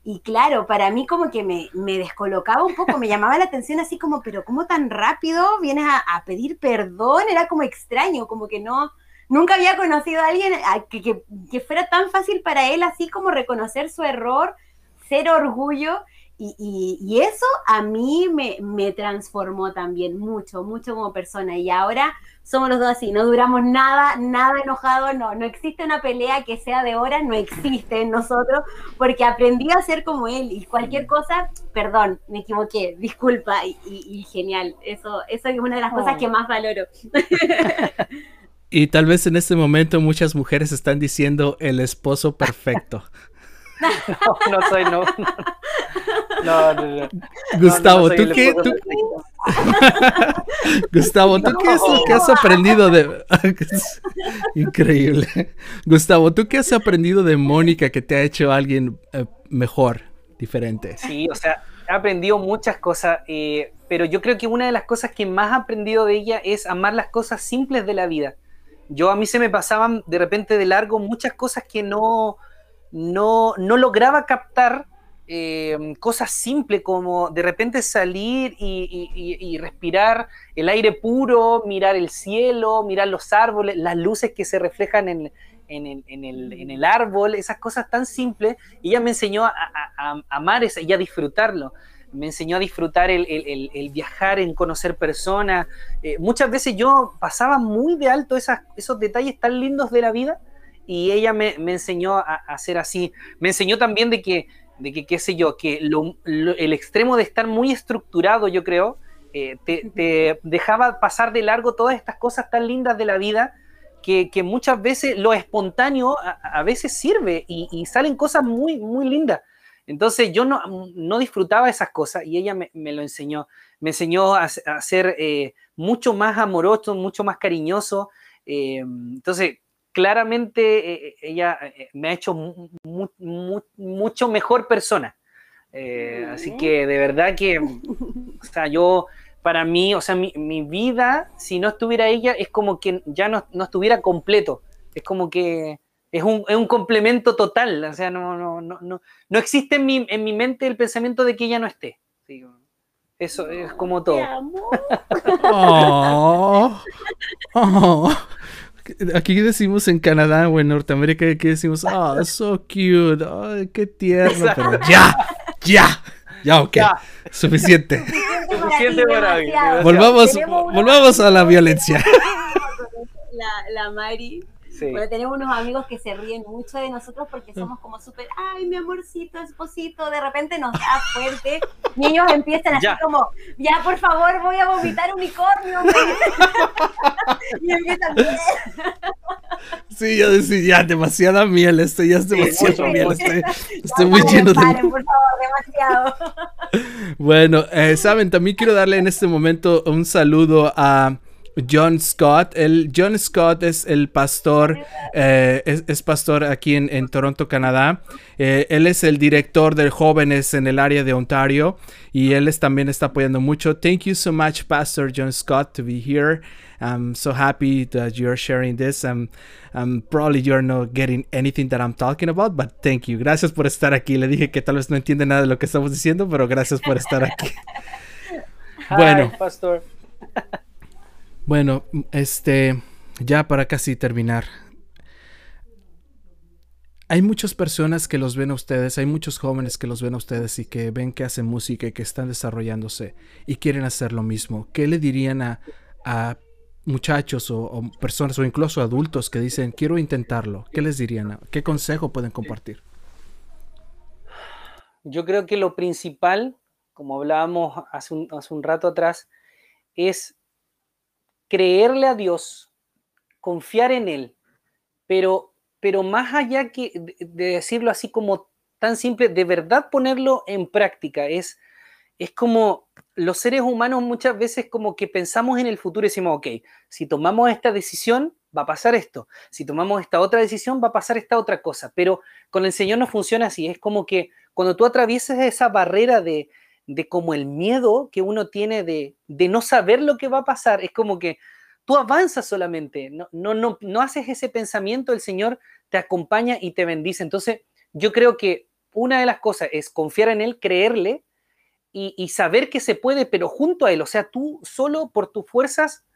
Y claro, para mí como que me, descolocaba un poco, me (laughs) llamaba la atención así como, pero ¿cómo tan rápido vienes a, pedir perdón? Era como extraño, como que no, nunca había conocido a alguien que, que, fuera tan fácil para él así como reconocer su error cero orgullo y, eso a mí me, transformó también mucho, mucho como persona. Y ahora somos los dos así, no duramos nada, nada enojado, no, no existe una pelea que sea de horas, no existe en nosotros, porque aprendí a ser como él y cualquier cosa, perdón, me equivoqué, disculpa y, genial. Eso, eso es una de las cosas que más valoro. (laughs) Y tal vez en este momento muchas mujeres están diciendo el esposo perfecto. (laughs) (laughs) No, no soy, no. No, no, Gustavo, ¿tú qué? (laughs) Gustavo, ¿tú qué es lo que has aprendido de... (laughs) Increíble. Gustavo, ¿tú qué has aprendido de Mónica que te ha hecho alguien eh, mejor, diferente? Sí, o sea, he aprendido muchas cosas, eh, pero yo creo que una de las cosas que más he aprendido de ella es amar las cosas simples de la vida. Yo a mí se me pasaban de repente de largo muchas cosas que no no, no lograba captar eh, cosas simples como de repente salir y, respirar el aire puro, mirar el cielo, mirar los árboles, las luces que se reflejan en, el, árbol, esas cosas tan simples. Y ella me enseñó a, amar eso y a disfrutarlo. Me enseñó a disfrutar el, viajar, en conocer personas. Eh, muchas veces yo pasaba muy de alto esos detalles tan lindos de la vida y ella me, enseñó a, hacer así. Me enseñó también de que, de que qué sé yo, que el extremo de estar muy estructurado, yo creo, eh, te, dejaba pasar de largo todas estas cosas tan lindas de la vida. Que, muchas veces lo espontáneo a, veces sirve y, salen cosas muy, muy lindas. Entonces yo no, no disfrutaba esas cosas y ella me, lo enseñó. Me enseñó a, ser eh, mucho más amoroso, mucho más cariñoso. Eh, entonces claramente eh, eh, ella eh, me ha hecho mucho mejor persona. así que de verdad que, o sea, yo, para mí, o sea, mi, vida, si no estuviera ella, es como que ya no, estuviera completo. Es como que es un, es un, complemento total. O sea, no, no, no, no, no existe en mi, en mi mente el pensamiento de que ella no esté. eso es como todo. (laughs) oh, oh. Aquí decimos en Canadá o en Norteamérica, aquí decimos, ah, oh, (laughs) so cute, oh, qué tierno, pero ya, ya, ya, ok, suficiente. Suficiente para Volvamos, volvamos a la violencia. (laughs) La, la Mari bueno, tenemos unos amigos que se ríen mucho de nosotros porque somos como súper, ay, mi amorcito, esposito, de repente nos da fuerte. (laughs) Y ellos empiezan así como, ya, por favor, voy a vomitar unicornio. (laughs) y empiezan, Sí, yo decía, ya, demasiada miel, esto ya es demasiado miel, (laughs) estoy, estoy muy lleno de... por favor, demasiado. Bueno, eh, saben, también quiero darle en este momento un saludo a... John Scott. El, John Scott es el pastor, eh, es, pastor aquí en, Toronto, Canadá. Eh, él es el director de jóvenes en el área de Ontario y él también está apoyando mucho. Thank you so much, Pastor John Scott, to be here. I'm so happy that you're sharing this. Um, um, probably you're not getting anything that I'm talking about, but thank you. Gracias por estar aquí. Le dije que tal vez no entiende nada de lo que estamos diciendo, pero gracias por estar aquí. (laughs) bueno, Pastor. Bueno, este, ya para casi terminar. Hay muchas personas que los ven a ustedes, hay muchos jóvenes que los ven a ustedes y que ven que hacen música y que están desarrollándose y quieren hacer lo mismo. ¿Qué le dirían a, a muchachos o, personas o incluso adultos que dicen quiero intentarlo? ¿Qué les dirían? ¿Qué consejo pueden compartir? Yo creo que lo principal, como hablábamos hace hace un rato atrás, es creerle a Dios, confiar en Él, pero, pero más allá que de decirlo así como tan simple, de verdad ponerlo en práctica, es, es como los seres humanos muchas veces como que pensamos en el futuro y decimos, ok, si tomamos esta decisión, va a pasar esto, si tomamos esta otra decisión, va a pasar esta otra cosa, pero con el Señor no funciona así, es como que cuando tú atraviesas esa barrera de, de como el miedo que uno tiene de, no saber lo que va a pasar. Es como que tú avanzas solamente, no, no, no, no haces ese pensamiento, el Señor te acompaña y te bendice. Entonces, yo creo que una de las cosas es confiar en Él, creerle y, saber que se puede, pero junto a Él. O sea, tú solo por tus fuerzas,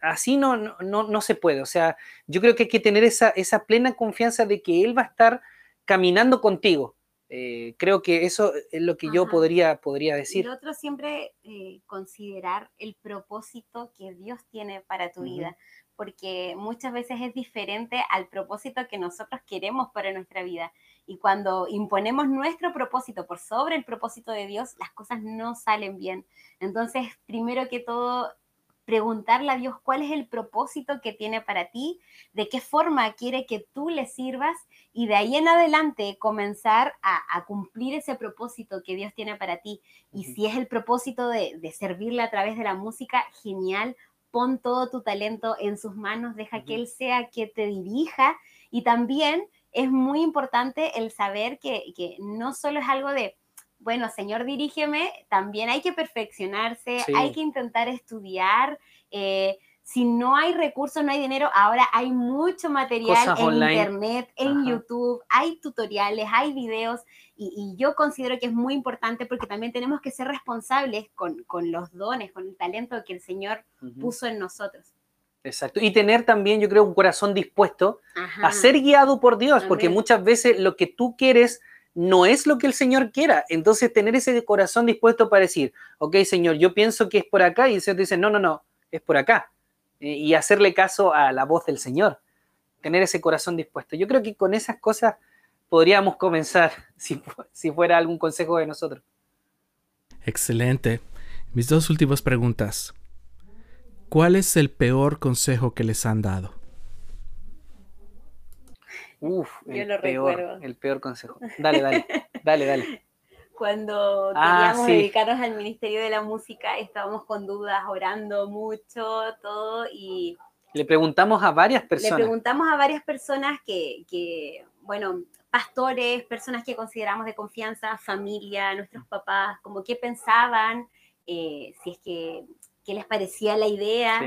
así no, no, no, se puede. O sea, yo creo que hay que tener esa, esa plena confianza de que Él va a estar caminando contigo. Eh, creo que eso es lo que yo podría, podría decir. Y otro siempre eh, considerar el propósito que Dios tiene para tu vida, porque muchas veces es diferente al propósito que nosotros queremos para nuestra vida. Y cuando imponemos nuestro propósito por sobre el propósito de Dios, las cosas no salen bien. Entonces, primero que todo, preguntarle a Dios cuál es el propósito que tiene para ti, de qué forma quiere que tú le sirvas y de ahí en adelante comenzar a, cumplir ese propósito que Dios tiene para ti. Y si es el propósito de, servirle a través de la música, genial, pon todo tu talento en sus manos, deja que Él sea que te dirija y también es muy importante el saber que, que no solo es algo de bueno, Señor, dirígeme, también hay que perfeccionarse, hay que intentar estudiar. Eh, si no hay recursos, no hay dinero, ahora hay mucho material en Internet, en YouTube, hay tutoriales, hay videos, y, yo considero que es muy importante porque también tenemos que ser responsables con, los dones, con el talento que el Señor puso en nosotros. Exacto. Y tener también, yo creo, un corazón dispuesto a ser guiado por Dios, porque muchas veces lo que tú quieres no es lo que el Señor quiera. Entonces, tener ese corazón dispuesto para decir, ok, Señor, yo pienso que es por acá, y el Señor dice, no, no, no, es por acá. Eh, y hacerle caso a la voz del Señor. Tener ese corazón dispuesto. Yo creo que con esas cosas podríamos comenzar, (laughs) si, si fuera algún consejo de nosotros. Excelente. Mis dos últimas preguntas. ¿Cuál es el peor consejo que les han dado? Uf, el peor, el peor consejo. Dale, dale, dale, dale. (laughs) Cuando ah, queríamos dedicarnos al Ministerio de la Música, estábamos con dudas, orando mucho, todo, y... Le preguntamos a varias personas. Le preguntamos a varias personas que, que bueno, pastores, personas que consideramos de confianza, familia, nuestros papás, como qué pensaban, eh, si es que qué les parecía la idea.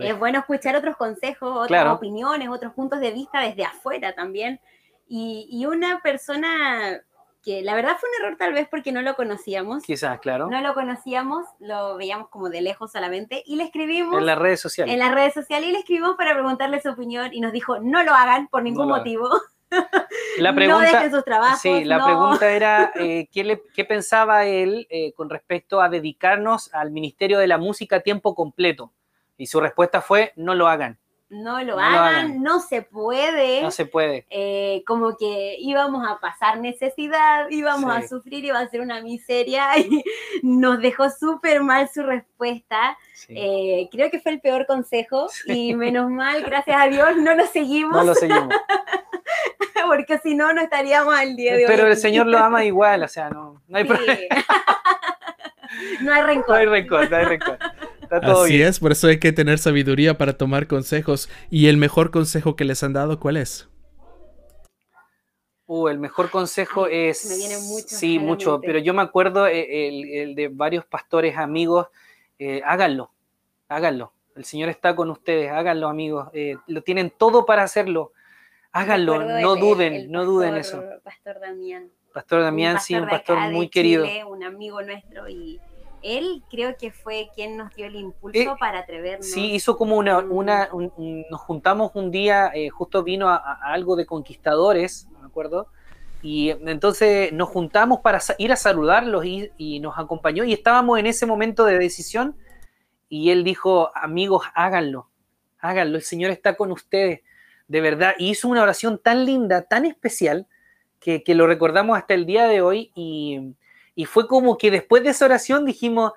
Es bueno escuchar otros consejos, otras opiniones, otros puntos de vista desde afuera también. Y, una persona que la verdad fue un error tal vez porque no lo conocíamos. Quizás, claro. No lo conocíamos, lo veíamos como de lejos solamente y le escribimos. En las redes sociales. En las redes sociales y le escribimos para preguntarle su opinión y nos dijo, no lo hagan por ningún motivo. (laughs) La pregunta, no sus trabajos. Sí, la pregunta era (laughs) eh, ¿qué, pensaba él eh, con respecto a dedicarnos al Ministerio de la Música a tiempo completo. Y su respuesta fue, no lo hagan. No lo, hagan, no se puede. No se puede. Eh, como que íbamos a pasar necesidad, íbamos a sufrir, iba a ser una miseria (laughs) y nos dejó súper mal su respuesta. creo que fue el peor consejo (laughs) y menos mal, gracias a Dios, no lo seguimos. No lo seguimos. (laughs) porque si no, no estaríamos al día de hoy. Pero el Señor lo ama igual, o sea, no, no hay problema. no hay rencor. No hay rencor, no hay rencor. Así es, por eso hay que tener sabiduría para tomar consejos. ¿Y el mejor consejo que les han dado cuál es? Uh, el mejor consejo es... Me viene mucho. Sí, mucho, pero yo me acuerdo eh, el, de varios pastores amigos, eh, háganlo, háganlo. El Señor está con ustedes, háganlo amigos. Eh, lo tienen todo para hacerlo. Háganlo, no duden, no duden eso. Pastor Damián. Pastor Damián, sí, un pastor muy querido. un amigo nuestro y, él creo que fue quien nos dio el impulso eh, para atrevernos. Sí, hizo como una, una nos juntamos un día, eh, justo vino a, algo de conquistadores, me acuerdo, y entonces nos juntamos para ir a saludarlos y, y, nos acompañó y estábamos en ese momento de decisión y él dijo, amigos, háganlo, háganlo, el Señor está con ustedes, de verdad, y hizo una oración tan linda, tan especial, que, que lo recordamos hasta el día de hoy y y fue como que después de esa oración dijimos,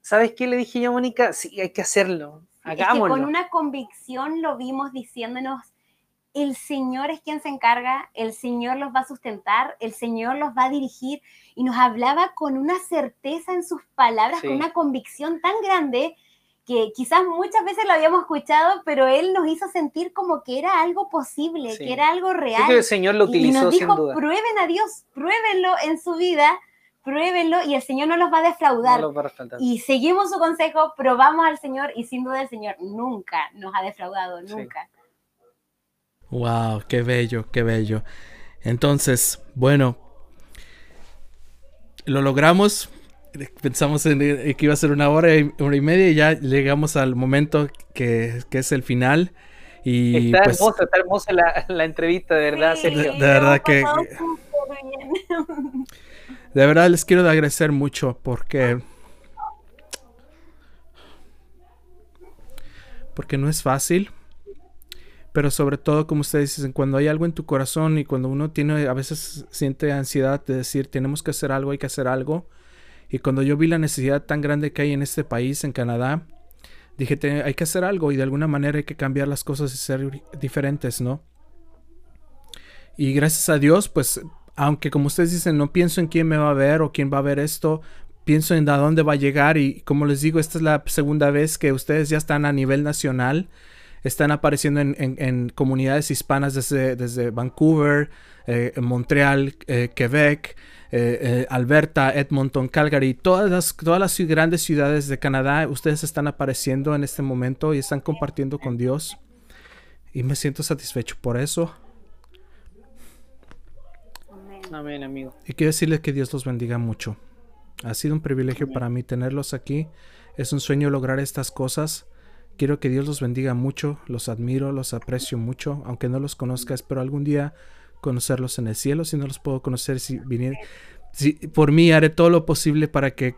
¿sabes qué le dije yo a Mónica? Sí, hay que hacerlo, hagámoslo. con una convicción lo vimos diciéndonos, el Señor es quien se encarga, el Señor los va a sustentar, el Señor los va a dirigir y nos hablaba con una certeza en sus palabras, con una convicción tan grande que quizás muchas veces lo habíamos escuchado, pero Él nos hizo sentir como que era algo posible, que era algo real. el Señor lo utilizó y nos dijo, sin duda. prueben a Dios, pruébenlo en su vida pruébenlo y el Señor no los va a defraudar. y seguimos su consejo, probamos al Señor y sin duda el Señor nunca nos ha defraudado, nunca. Wow, qué bello, qué bello. Entonces, bueno, lo logramos. Pensamos en que iba a ser una hora y, una y media y ya llegamos al momento que, es el final. Y está pues hermosa, está hermosa la, entrevista, de verdad. de, verdad que... (laughs) De verdad les quiero agradecer mucho porque... Porque no es fácil. Pero sobre todo, como ustedes dicen, cuando hay algo en tu corazón y cuando uno tiene, a veces siente ansiedad de decir, tenemos que hacer algo, hay que hacer algo. Y cuando yo vi la necesidad tan grande que hay en este país, en Canadá, dije, hay que hacer algo y de alguna manera hay que cambiar las cosas y ser diferentes, ¿no? Y gracias a Dios, pues aunque como ustedes dicen, no pienso en quién me va a ver o quién va a ver esto, pienso en a dónde va a llegar y como les digo, esta es la segunda vez que ustedes ya están a nivel nacional, están apareciendo en, comunidades hispanas desde, desde Vancouver, eh, Montreal, eh, Quebec, eh, Alberta, Edmonton, Calgary, todas las, todas las grandes ciudades de Canadá, ustedes están apareciendo en este momento y están compartiendo con Dios. Y me siento satisfecho por eso. Amén, amigo. Y quiero decirles que Dios los bendiga mucho. Ha sido un privilegio para mí tenerlos aquí. Es un sueño lograr estas cosas. Quiero que Dios los bendiga mucho. Los admiro, los aprecio mucho. Aunque no los conozca, espero algún día conocerlos en el cielo. Si no los puedo conocer, si, si por mí haré todo lo posible para que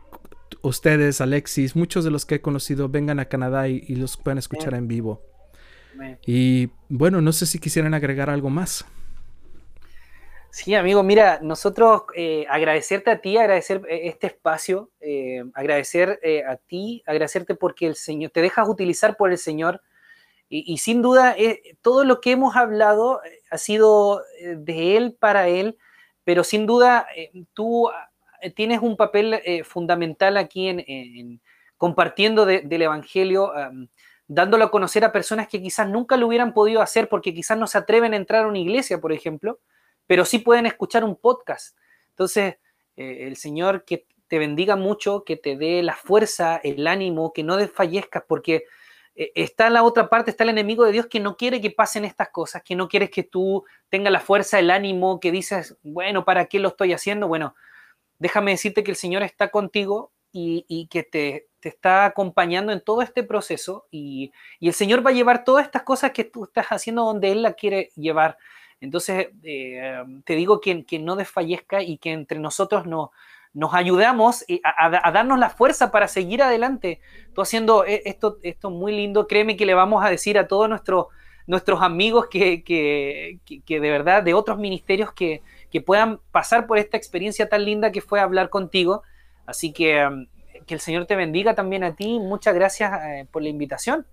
ustedes, Alexis, muchos de los que he conocido vengan a Canadá y, los puedan escuchar en vivo. Y bueno, no sé si quisieran agregar algo más. Sí, amigo, mira, nosotros eh, agradecerte a ti, agradecer eh, este espacio, eh, agradecer a ti, agradecerte porque el Señor, te dejas utilizar por el Señor. Y, sin duda todo lo que hemos hablado ha sido de Él para Él, pero sin duda tú tienes un papel fundamental aquí en, compartiendo del Evangelio, dándolo a conocer a personas que quizás nunca lo hubieran podido hacer porque quizás no se atreven a entrar a una iglesia, por ejemplo pero sí pueden escuchar un podcast. Entonces, eh, el Señor que te bendiga mucho, que te dé la fuerza, el ánimo, que no desfallezcas, porque eh, está la otra parte, está el enemigo de Dios que no quiere que pasen estas cosas, que no quieres que tú tengas la fuerza, el ánimo, que dices, bueno, ¿para qué lo estoy haciendo? Bueno, déjame decirte que el Señor está contigo y, que te, está acompañando en todo este proceso y, y, el Señor va a llevar todas estas cosas que tú estás haciendo donde Él la quiere llevar. Entonces, eh, te digo que, no desfallezca y que entre nosotros no, nos ayudamos eh, a, darnos la fuerza para seguir adelante. Tú haciendo eh, esto, esto muy lindo, créeme que le vamos a decir a todos nuestros, nuestros amigos que, de verdad, de otros ministerios que, puedan pasar por esta experiencia tan linda que fue hablar contigo. Así que que el Señor te bendiga también a ti. Muchas gracias por la invitación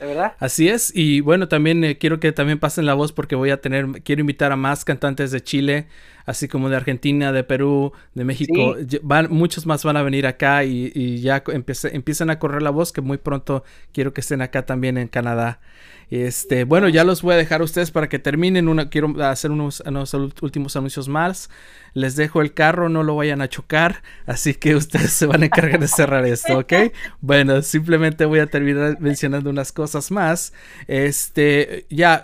verdad? Así es, y bueno, también eh, quiero que también pasen la voz porque voy a tener, quiero invitar a más cantantes de Chile, así como de Argentina, de Perú, de México. Van, muchos más van a venir acá y, ya empiezan a correr la voz que muy pronto quiero que estén acá también en Canadá. Este, bueno, ya los voy a dejar a ustedes para que terminen. Una, quiero hacer unos, unos, últimos anuncios más. Les dejo el carro, no lo vayan a chocar. Así que (laughs) ustedes se van a encargar de cerrar esto, ¿ok? Bueno, simplemente voy a terminar mencionando unas cosas más. Este, ya,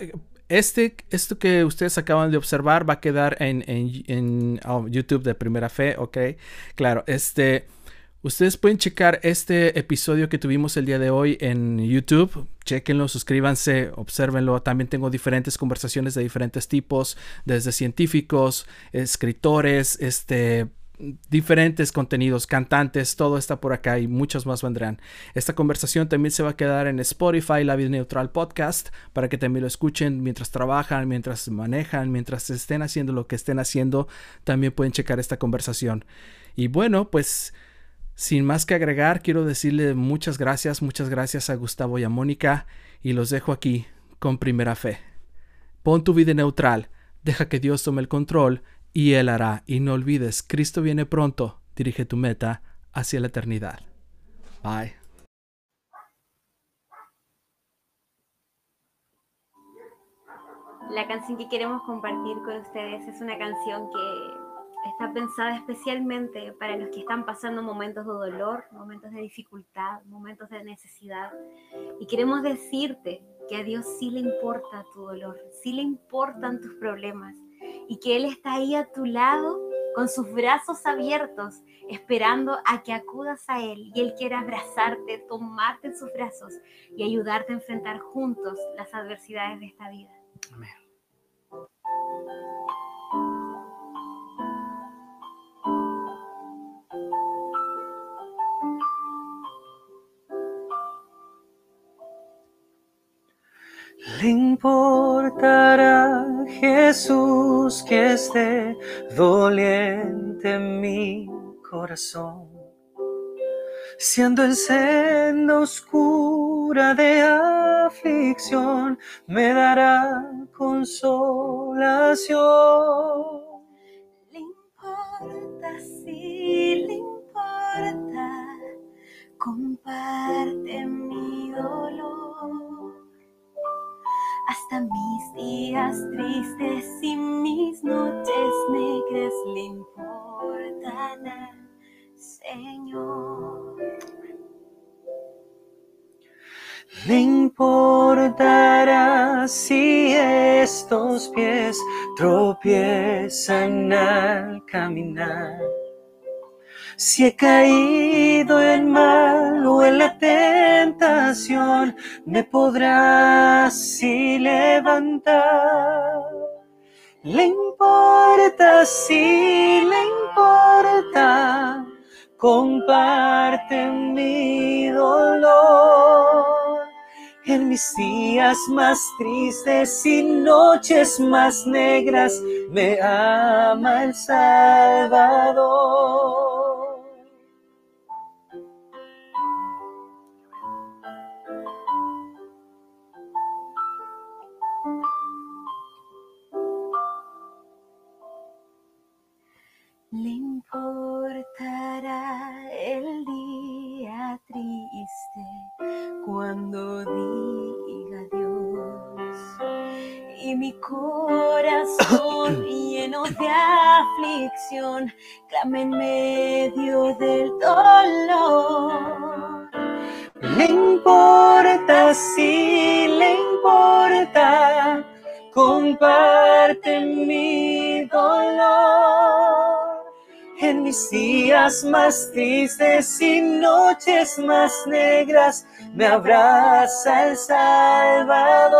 este, esto que ustedes acaban de observar va a quedar en, en, en oh, YouTube de primera fe, ¿ok? Claro, este Ustedes pueden checar este episodio que tuvimos el día de hoy en YouTube. Chequenlo, suscríbanse, observenlo. También tengo diferentes conversaciones de diferentes tipos, desde científicos, escritores, este, diferentes contenidos, cantantes, todo está por acá y muchos más vendrán. Esta conversación también se va a quedar en Spotify, La Vida Neutral Podcast, para que también lo escuchen mientras trabajan, mientras manejan, mientras estén haciendo lo que estén haciendo, también pueden checar esta conversación. Y bueno, pues sin más que agregar, quiero decirle muchas gracias, muchas gracias a Gustavo y a Mónica y los dejo aquí con primera fe. Pon tu vida neutral, deja que Dios tome el control y Él hará. Y no olvides, Cristo viene pronto, dirige tu meta hacia la eternidad. Bye. La canción que queremos compartir con ustedes es una canción que está pensada especialmente para los que están pasando momentos de dolor, momentos de dificultad, momentos de necesidad. Y queremos decirte que a Dios sí le importa tu dolor, sí le importan tus problemas y que Él está ahí a tu lado con sus brazos abiertos, esperando a que acudas a Él y Él quiere abrazarte, tomarte en sus brazos y ayudarte a enfrentar juntos las adversidades de esta vida. Amén. Le importará Jesús que esté doliente mi corazón, siendo en senda oscura de aflicción, me dará consolación. Le importa, sí, le importa, comparte mi dolor mis días tristes y mis noches negras le importan Señor. Le importará si estos pies tropiezan al caminar si he caído en mal o en la tentación, me podrás si levantar. Le importa si le importa, comparte mi dolor. En mis días más tristes y noches más negras, me ama el Salvador. Clame en medio del dolor. Le importa, sí, le importa, comparte mi dolor en mis días más tristes y noches más negras, me abraza el Salvador.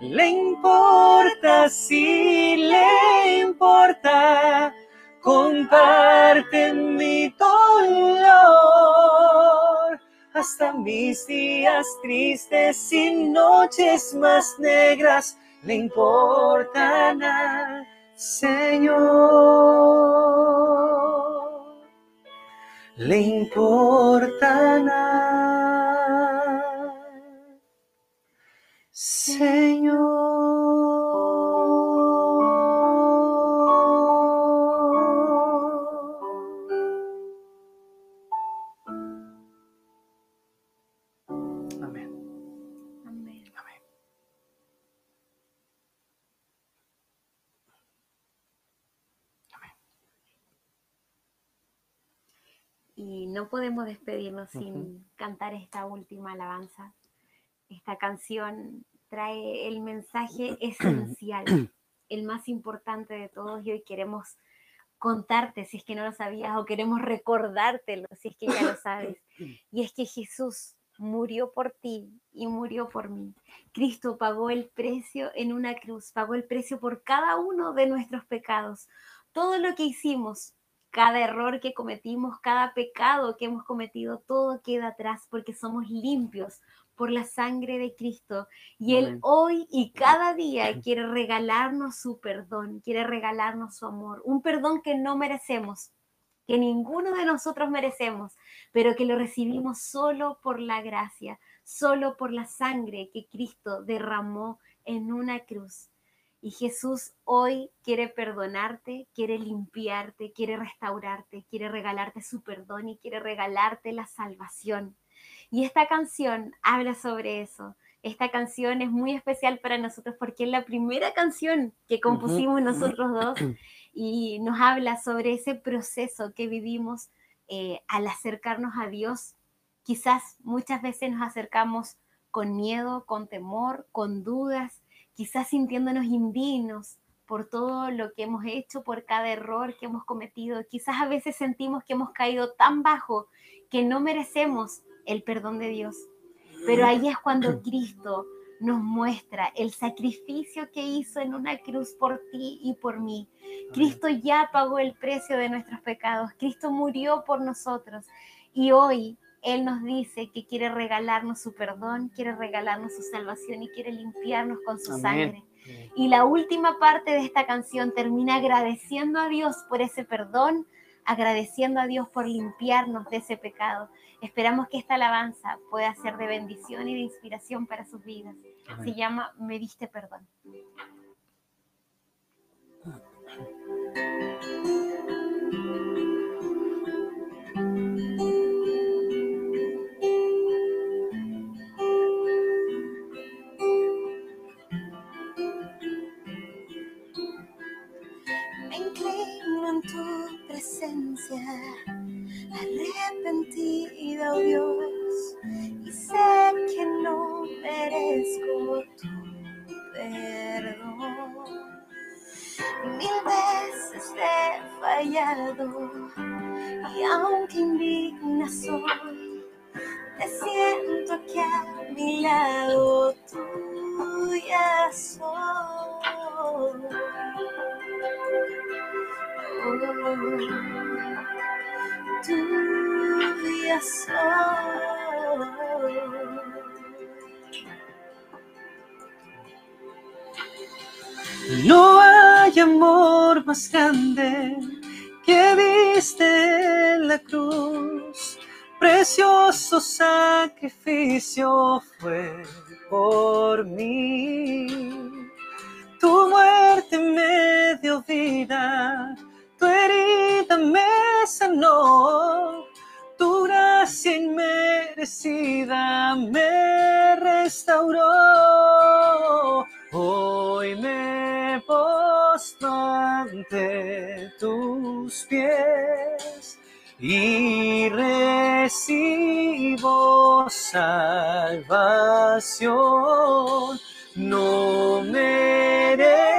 Le importa, sí le importa, comparte mi dolor. Hasta mis días tristes y noches más negras, le importan a Señor, le importa nada. Señor. No podemos despedirnos sin cantar esta última alabanza. Esta canción trae el mensaje (clears throat) esencial, el más importante de todos y hoy queremos contarte si es que no lo sabías o queremos recordártelo si es que ya lo sabes. (clears throat) Y es que Jesús murió por ti y murió por mí. Cristo pagó el precio en una cruz, pagó el precio por cada uno de nuestros pecados. Todo lo que hicimos, cada error que cometimos, cada pecado que hemos cometido, todo queda atrás porque somos limpios por la sangre de Cristo. Y Él hoy y cada día quiere regalarnos su perdón, quiere regalarnos su amor, un perdón que no merecemos, que ninguno de nosotros merecemos, pero que lo recibimos solo por la gracia, solo por la sangre que Cristo derramó en una cruz. Y Jesús hoy quiere perdonarte, quiere limpiarte, quiere restaurarte, quiere regalarte su perdón y quiere regalarte la salvación. Y esta canción habla sobre eso. Esta canción es muy especial para nosotros porque es la primera canción que compusimos nosotros dos y nos habla sobre ese proceso que vivimos eh, al acercarnos a Dios. Quizás muchas veces nos acercamos con miedo, con temor, con dudas, quizás sintiéndonos indignos por todo lo que hemos hecho, por cada error que hemos cometido. Quizás a veces sentimos que hemos caído tan bajo que no merecemos el perdón de Dios. Pero ahí es cuando (clears throat) Cristo nos muestra el sacrificio que hizo en una cruz por ti y por mí. Cristo ya pagó el precio de nuestros pecados. Cristo murió por nosotros. Y hoy él nos dice que quiere regalarnos su perdón, quiere regalarnos su salvación y quiere limpiarnos con su sangre. Y la última parte de esta canción termina agradeciendo a Dios por ese perdón, agradeciendo a Dios por limpiarnos de ese pecado. Esperamos que esta alabanza pueda ser de bendición y de inspiración para sus vidas. Se llama Me diste perdón. Arrepentida, oh Dios, y sé que no merezco tu perdón. Mil veces te he fallado y aunque indigna soy, te siento que a mi lado tuya soy. No hay amor más grande que viste en la cruz. Precioso sacrificio fue por mí. Tu muerte me dio vida herida me sanó, tu gracia inmerecida me restauró. Hoy me postro ante tus pies y recibo salvación. No merezco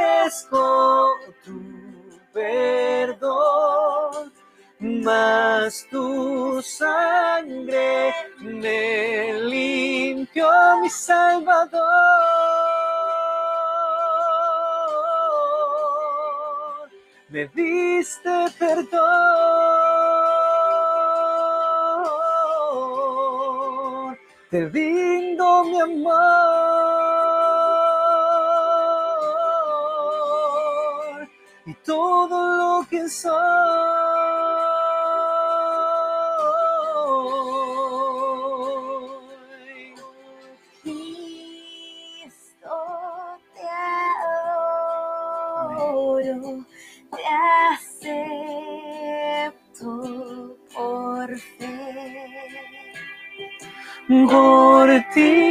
perdón, mas tu sangre me limpió, mi Salvador. Me diste perdón, te brindo mi amor. Todo lo que soy. Cristo, te adoro, te acepto por fe. Por ti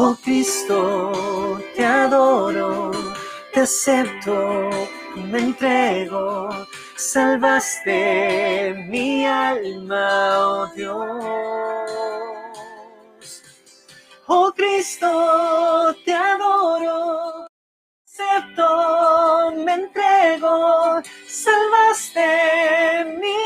Oh Cristo, te adoro, te acepto, me entrego, salvaste mi alma, oh Dios. Oh Cristo, te adoro, acepto, me entrego, salvaste mi